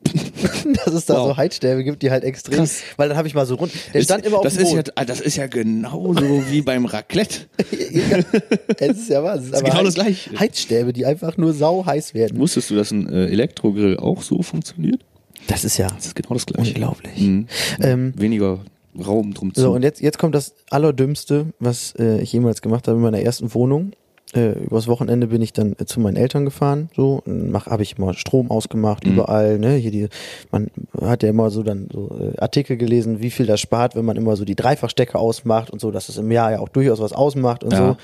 Dass es da Wow. so Heizstäbe gibt, die halt extrem, Krass. weil dann habe ich mal so rund, der stand immer auf das dem ist ja, Boden. ah, das ist ja genauso wie beim Raclette. es ist ja was, es ist aber genau Heiz- das Gleiche. Heizstäbe, die einfach nur sau heiß werden. Wusstest du, dass ein äh, Elektrogrill auch so funktioniert? Das ist ja Das ist genau das gleiche. unglaublich. Mhm. Ähm, Weniger Raum drum zu. So, und jetzt, jetzt kommt das Allerdümmste, was äh, ich jemals gemacht habe in meiner ersten Wohnung. Äh, übers Wochenende bin ich dann äh, zu meinen Eltern gefahren, so, mach, habe ich mal Strom ausgemacht, Mhm. überall, ne, hier die, man hat ja immer so dann so äh, Artikel gelesen, wie viel das spart, wenn man immer so die Dreifachstecker ausmacht und so, dass es im Jahr ja auch durchaus was ausmacht und Ja. so.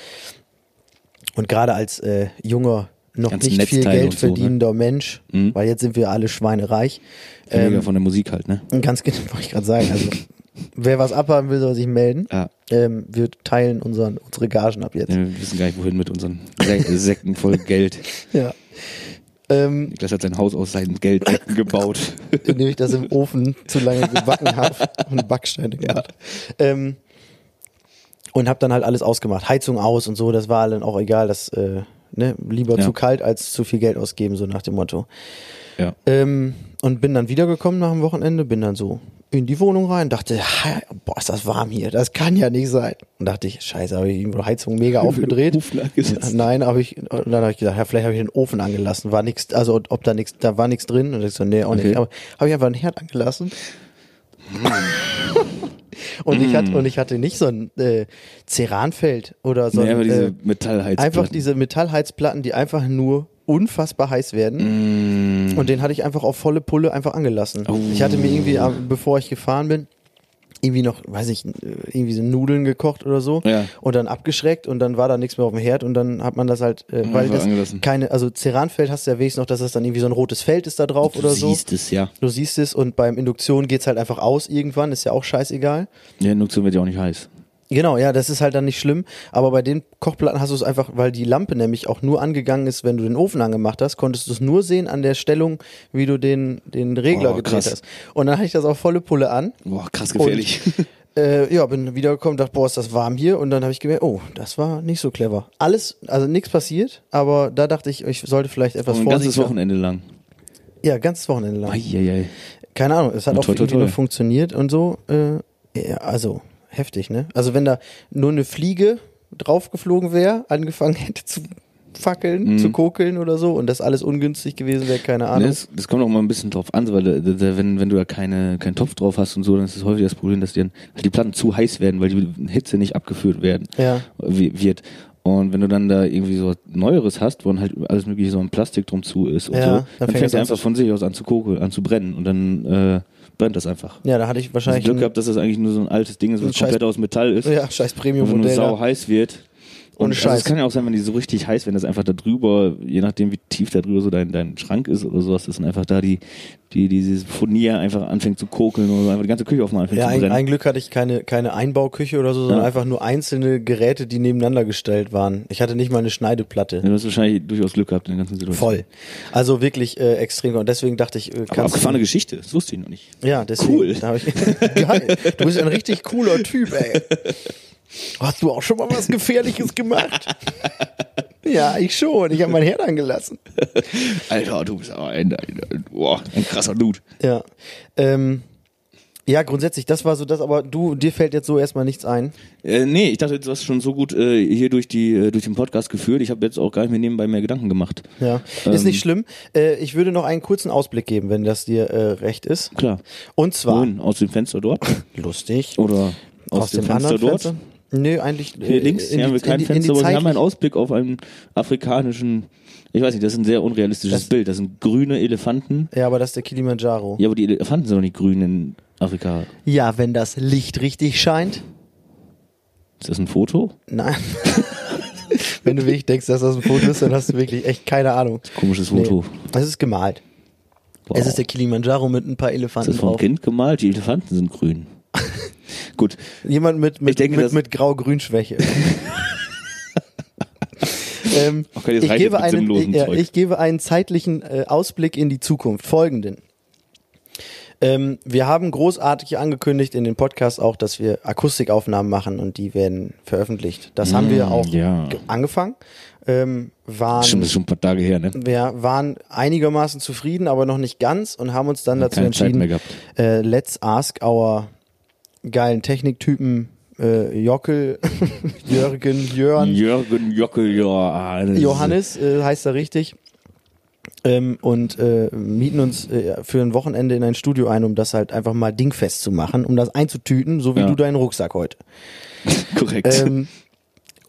Und gerade als äh, junger, noch Ganzen nicht viel Netzteile Geld so, ne? verdienender Mensch, Mhm. weil jetzt sind wir alle schweinereich. Ähm, von der Musik halt, ne? Ganz genau, wollte ich gerade sagen. Also, wer was abhaben will, soll sich melden. Ja. Ähm, wir teilen unseren, unsere Gagen ab jetzt. Ja, Wir wissen gar nicht, wohin mit unseren Sä Säcken voll Geld. Ja. Ähm, Niklas hat sein Haus aus seinen Geldsäcken gebaut. indem ich das im Ofen zu lange gebacken habe und Backsteine gemacht. Ähm, und habe dann halt alles ausgemacht. Heizung aus und so, das war dann auch egal. Das, äh, ne, lieber Ja. zu kalt als zu viel Geld ausgeben, so nach dem Motto. Ja. Ähm, und bin dann wiedergekommen nach dem Wochenende, bin dann so in die Wohnung rein, dachte, "Ha, boah, ist das warm hier, das kann ja nicht sein. Und dachte ich, scheiße, habe ich irgendwo Heizung mega aufgedreht. Nein, habe ich, und dann habe ich gedacht, ja, vielleicht habe ich den Ofen angelassen, war nichts, also ob da nichts, da war nichts drin. Und ich so, nee, auch Okay. nicht. Aber habe ich einfach einen Herd angelassen. und ich hatte, und ich hatte nicht so ein äh, Ceranfeld oder so Nee, ein, aber diese äh, Metallheizplatten. einfach diese Metallheizplatten, die einfach nur unfassbar heiß werden. Mm. Und den hatte ich einfach auf volle Pulle einfach angelassen. Oh. Ich hatte mir irgendwie, äh, bevor ich gefahren bin, irgendwie noch, weiß ich, irgendwie so Nudeln gekocht oder so Ja. und dann abgeschreckt und dann war da nichts mehr auf dem Herd und dann hat man das halt, äh, weil das angelassen. keine, also Ceranfeld hast du ja wenigstens noch, dass das dann irgendwie so ein rotes Feld ist da drauf Du oder so. siehst es, ja. Du siehst es und beim Induktion geht's halt einfach aus irgendwann, ist ja auch scheißegal. Ja, Induktion wird ja auch nicht heiß. Genau, ja, das ist halt dann nicht schlimm. Aber bei den Kochplatten hast du es einfach, weil die Lampe nämlich auch nur angegangen ist, wenn du den Ofen angemacht hast, konntest du es nur sehen an der Stellung, wie du den, den Regler Oh, gedreht krass. hast. Und dann hatte ich das auf volle Pulle an. Boah, krass gefährlich. Äh, ja, bin wiedergekommen, dachte, boah, ist das warm hier. Und dann habe ich gemerkt, oh, das war nicht so clever. Alles, also nichts passiert, aber da dachte ich, ich sollte vielleicht etwas ein ganzes vorsichtiger. Wochenende lang. Ja, ganzes Wochenende lang. Eieiei. Keine Ahnung, es hat Na, auch toi, toi, toi. funktioniert und so. Äh, ja, also heftig, ne? Also wenn da nur eine Fliege draufgeflogen wäre, angefangen hätte zu fackeln, Mhm. zu kokeln oder so und das alles ungünstig gewesen wäre, keine Ahnung. Das, das kommt auch mal ein bisschen drauf an, weil da, da, wenn, wenn du da keine, keinen Topf drauf hast und so, dann ist es häufig das Problem, dass die, dann, die Platten zu heiß werden, weil die Hitze nicht abgeführt werden Ja. wie- wird. Und wenn du dann da irgendwie so was Neueres hast, wo dann halt alles mögliche so ein Plastik drum zu ist und Ja, so, dann dann, fängt es einfach von sich aus an zu kokeln, an zu brennen und dann äh, brennt das einfach. Ja, da hatte ich wahrscheinlich Glück ein, gehabt, dass das eigentlich nur so ein altes Ding ist, was komplett aus Metall ist. ja, scheiß Und wenn Premium-Modell. es sau heiß wird. Ohne Und Scheiß. also es kann ja auch sein, wenn die so richtig heiß, wenn das einfach da drüber, je nachdem wie tief da drüber so dein, dein Schrank ist oder sowas, dass dann einfach da die, die, dieses Furnier einfach anfängt zu kokeln oder so, einfach die ganze Küche auf einmal anfängt Ja, zu ein, brennen. ein Glück hatte ich keine, keine Einbauküche oder so, sondern Ja. einfach nur einzelne Geräte, die nebeneinander gestellt waren. Ich hatte nicht mal eine Schneideplatte. Ja, du hast wahrscheinlich durchaus Glück gehabt in der ganzen Situation. Voll. Also wirklich äh, extrem. Und deswegen dachte ich, äh, Aber abgefahrene Geschichte, das wusste ich noch nicht. Ja, deswegen. Cool. Da ich, geil. Du bist ein richtig cooler Typ, ey. Hast du auch schon mal was Gefährliches gemacht? ja, ich schon. Ich habe mein Herd angelassen. Alter, du bist aber ein, ein, ein, boah, ein krasser Dude. Ja. Ähm, ja, grundsätzlich, das war so das, aber du, dir fällt jetzt so erstmal nichts ein. Äh, nee, ich dachte, du hast schon so gut äh, hier durch, die, äh, durch den Podcast geführt. Ich habe jetzt auch gar nicht mehr nebenbei mehr Gedanken gemacht. Ja. Ähm. Ist nicht schlimm. Äh, ich würde noch einen kurzen Ausblick geben, wenn das dir äh, recht ist. Klar. Und zwar. Wohin? Aus dem Fenster dort? Lustig. Oder aus, dem, Fenster dort? Fenster? Nö, eigentlich. Hier äh, links in haben die- wir kein in die- Fenster, aber wir haben einen Ausblick auf einen afrikanischen, ich weiß nicht, das ist ein sehr unrealistisches Das- Bild. Das sind grüne Elefanten. Ja, aber das ist der Kilimanjaro. Ja, aber die Elefanten sind doch nicht grün in Afrika. Ja, wenn das Licht richtig scheint. Ist das ein Foto? Nein. wenn du wirklich denkst, dass das ein Foto ist, dann hast du wirklich echt keine Ahnung. Komisches Foto. Nee, es ist gemalt. Wow. Es ist der Kilimanjaro mit ein paar ist Elefanten das vom drauf. Kind gemalt? Die Elefanten sind grün. Gut. Jemand mit, mit, denke, mit, mit Grau-Grün-Schwäche. ähm, Okay, das ich, gebe einen, ich, ja, ich gebe einen zeitlichen äh, Ausblick in die Zukunft. Folgenden. Ähm, wir haben großartig angekündigt in den Podcast auch, dass wir Akustikaufnahmen machen und die werden veröffentlicht. Das haben wir Mm, auch ja. ge- angefangen. Ähm, waren, ist schon ein paar Tage her, ne? wir waren einigermaßen zufrieden, aber noch nicht ganz und haben uns dann dazu entschieden, äh, let's ask our geilen Techniktypen äh, Jockel, Jürgen, Jörn, Jürgen Jockel, ist- Johannes äh, heißt er richtig. ähm, und äh, mieten uns äh, für ein Wochenende in ein Studio ein, um das halt einfach mal dingfest zu machen, um das einzutüten, so wie Ja. du deinen Rucksack heute. Korrekt. Ähm,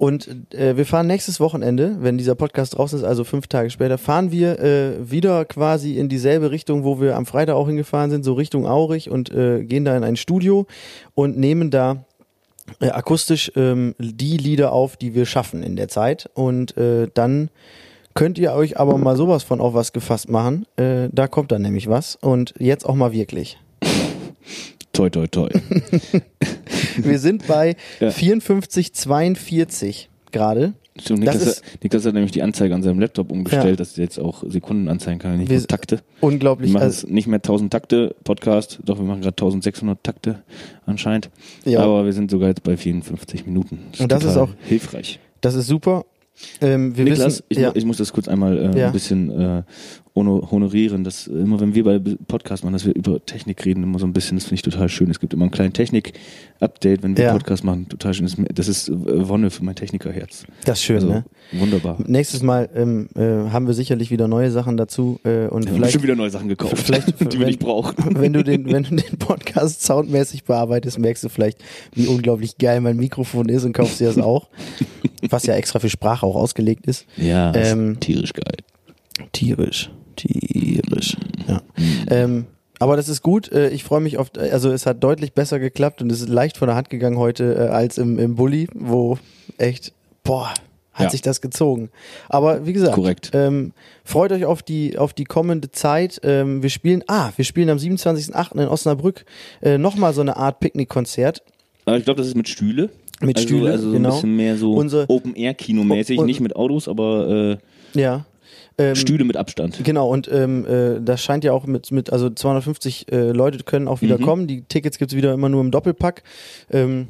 und äh, wir fahren nächstes Wochenende, wenn dieser Podcast draußen ist, also fünf Tage später, fahren wir äh, wieder quasi in dieselbe Richtung, wo wir am Freitag auch hingefahren sind, so Richtung Aurich und äh, gehen da in ein Studio und nehmen da äh, akustisch ähm, die Lieder auf, die wir schaffen in der Zeit. Und äh, dann könnt ihr euch aber mal sowas von auf was gefasst machen. Äh, da kommt dann nämlich was. Und jetzt auch mal wirklich. toi, toi, toi. Wir sind bei Ja. 54,42 gerade. Das Niklas, ist- hat, Niklas hat nämlich die Anzeige an seinem Laptop umgestellt, Ja. dass er jetzt auch Sekunden anzeigen kann, nicht Wir- nur Takte. Wir Unglaublich. machen Also, nicht mehr 1000 Takte Podcast, doch wir machen gerade 1600 Takte anscheinend. Ja. Aber wir sind sogar jetzt bei 54 Minuten. Und das ist auch- hilfreich. das ist super. Ähm, wir Niklas, wissen, ich, ja, ich muss das kurz einmal äh, Ja. ein bisschen äh, honorieren, dass immer wenn wir bei Podcast machen, dass wir über Technik reden, immer so ein bisschen, das finde ich total schön. Es gibt immer einen kleinen Technik-Update, wenn wir Ja. Podcast machen, total schön. Das ist, äh, Wonne für mein Technikerherz. das ist schön, Also ne? wunderbar. Nächstes Mal ähm, äh, haben wir sicherlich wieder neue Sachen dazu äh, und haben vielleicht bestimmt wieder neue Sachen gekauft, vielleicht- die wir nicht brauchen. wenn du den, wenn du den Podcast soundmäßig bearbeitest, merkst du vielleicht, wie unglaublich geil mein Mikrofon ist und kaufst dir das auch. Was ja extra für Sprache auch ausgelegt ist. Ja, das ist Ähm, tierisch geil. Tierisch. Tierisch. Ja. Ähm, aber das ist gut. Äh, Ich freue mich auf, also es hat deutlich besser geklappt und es ist leicht von der Hand gegangen heute äh, als im, im Bulli, wo echt, boah, hat Ja. sich das gezogen. Aber wie gesagt, Korrekt. Ähm, freut euch auf die, auf die kommende Zeit. Ähm, wir spielen, ah, wir spielen am 27.08. in Osnabrück äh, nochmal so eine Art Picknickkonzert. Aber ich glaube, das ist mit Stühle. Mit also, Stühle, also so genau. ein bisschen mehr so Open-Air-Kino-mäßig, nicht mit Autos, aber Ja. Äh, Ähm, Stühle mit Abstand. Genau, und ähm, äh, das scheint ja auch mit, mit also 250 äh, Leute können auch wieder Mhm. kommen. Die Tickets gibt's wieder immer nur im Doppelpack. Ähm,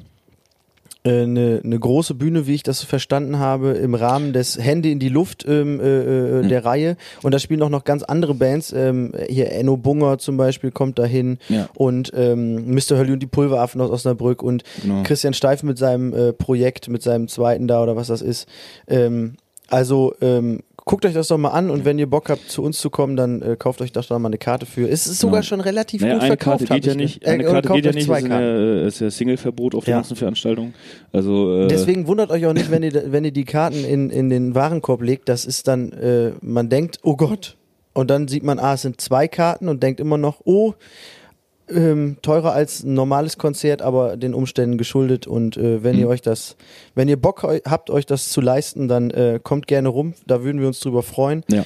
äh, eine, eine große Bühne, wie ich das verstanden habe, im Rahmen des Hände in die Luft ähm, äh, äh, der Reihe. Und da spielen auch noch ganz andere Bands. Ähm, hier Enno Bunger zum Beispiel kommt dahin Ja. und ähm, Mr. Hurley und die Pulveraffen aus Osnabrück und Genau. Christian Steif mit seinem äh, Projekt, mit seinem zweiten da oder was das ist. Ähm, also ähm, guckt euch das doch mal an und wenn ihr Bock habt, zu uns zu kommen, dann äh, kauft euch doch da mal eine Karte für. Es ist sogar Genau. schon relativ Naja, gut eine verkauft. Karte geht ja nicht. äh, Eine oder Karte kauft geht ja nicht. Das ist ja, äh, ist ja Single-Verbot auf der Ja. ganzen Veranstaltung. Also äh, Deswegen wundert euch auch nicht, wenn ihr, wenn ihr die Karten in, in den Warenkorb legt. Das ist dann, äh, man denkt, oh Gott. Und dann sieht man, ah, es sind zwei Karten und denkt immer noch, oh, ähm, teurer als ein normales Konzert, aber den Umständen geschuldet. Und äh, wenn ihr Mhm. euch das, wenn ihr Bock habt, euch das zu leisten, dann äh, kommt gerne rum. Da würden wir uns drüber freuen. ja.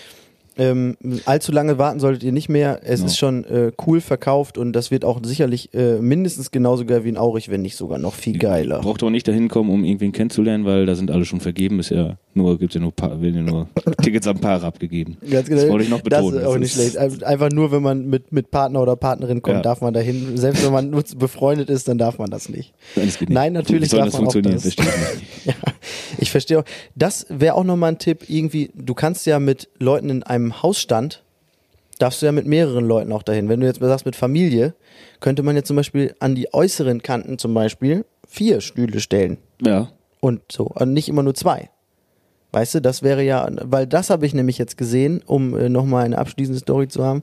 Ähm, allzu lange warten solltet ihr nicht mehr. Es Genau. ist schon äh, cool verkauft und das wird auch sicherlich äh, mindestens genauso geil wie in Aurich, wenn nicht sogar noch viel geiler. Braucht auch nicht dahin kommen, um irgendwen kennenzulernen, weil da sind alle schon vergeben. Ist ja nur, gibt's ja nur, paar, werden ja nur Tickets am Paar abgegeben. Ganz Das wollte ich noch betonen. Das ist auch Das nicht schlecht. Ein- Einfach nur, wenn man mit, mit Partner oder Partnerin kommt, Ja. darf man dahin. Selbst wenn man nur befreundet ist, dann darf man das nicht. Nein, das nicht. Nein, natürlich darf das man auch das. Nicht. Ja, ich verstehe auch. Das wäre auch nochmal ein Tipp. Irgendwie, du kannst ja mit Leuten in einem Hausstand, darfst du ja mit mehreren Leuten auch dahin. Wenn du jetzt sagst mit Familie, könnte man ja zum Beispiel an die äußeren Kanten zum Beispiel vier Stühle stellen. Ja. Und so. Und nicht immer nur zwei. Weißt du, das wäre ja, weil das habe ich nämlich jetzt gesehen, um äh, nochmal eine abschließende Story zu haben,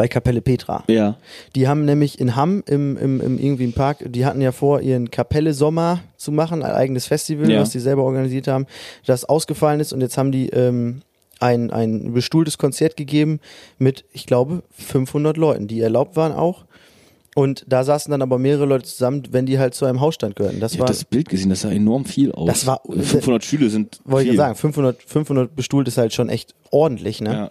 bei Kapelle Petra. Ja. Die haben nämlich in Hamm im, im, im irgendwie im Park, die hatten ja vor, ihren Kapelle Sommer zu machen, ein eigenes Festival, Ja. was die selber organisiert haben, das ausgefallen ist und jetzt haben die ähm, ein, ein bestuhltes Konzert gegeben mit, ich glaube, 500 Leuten, die erlaubt waren auch. Und da saßen dann aber mehrere Leute zusammen, wenn die halt zu einem Hausstand gehörten. Das Ich war, habe das Bild gesehen, das sah enorm viel aus. Das war- 500 Stühle sind wollte ich sagen, 500, 500 bestuhlt ist halt schon echt ordentlich, ne? Ja.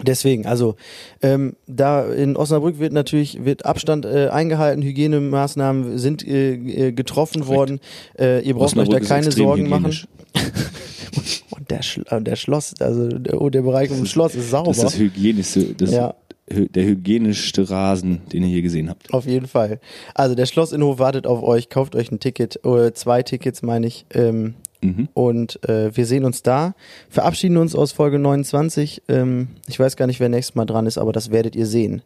Deswegen, also ähm, da in Osnabrück wird natürlich wird Abstand äh, eingehalten, Hygienemaßnahmen sind äh, äh, getroffen worden. Äh, ihr braucht euch da Osnabrück keine Sorgen machen. hygienisch. Und der, Schl äh, der Schloss, also der, oh, der Bereich um das Schloss ist sauber. Das ist das hygienischste, das Ja. der hygienischste Rasen, den ihr hier gesehen habt. Auf jeden Fall. Also der Schlossinnenhof wartet auf euch, kauft euch ein Ticket, oder zwei Tickets meine ich. Ähm, Mhm. und äh, wir sehen uns da. Verabschieden uns aus Folge 29. Ähm, ich weiß gar nicht, wer nächstes Mal dran ist, aber das werdet ihr sehen.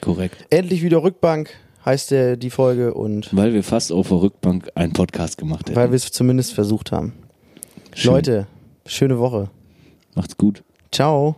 Korrekt. Endlich wieder Rückbank heißt der die Folge und Weil wir fast auf der Rückbank einen Podcast gemacht hätten. weil wir es zumindest versucht haben. Schön. Leute, schöne Woche. Macht's gut. Ciao.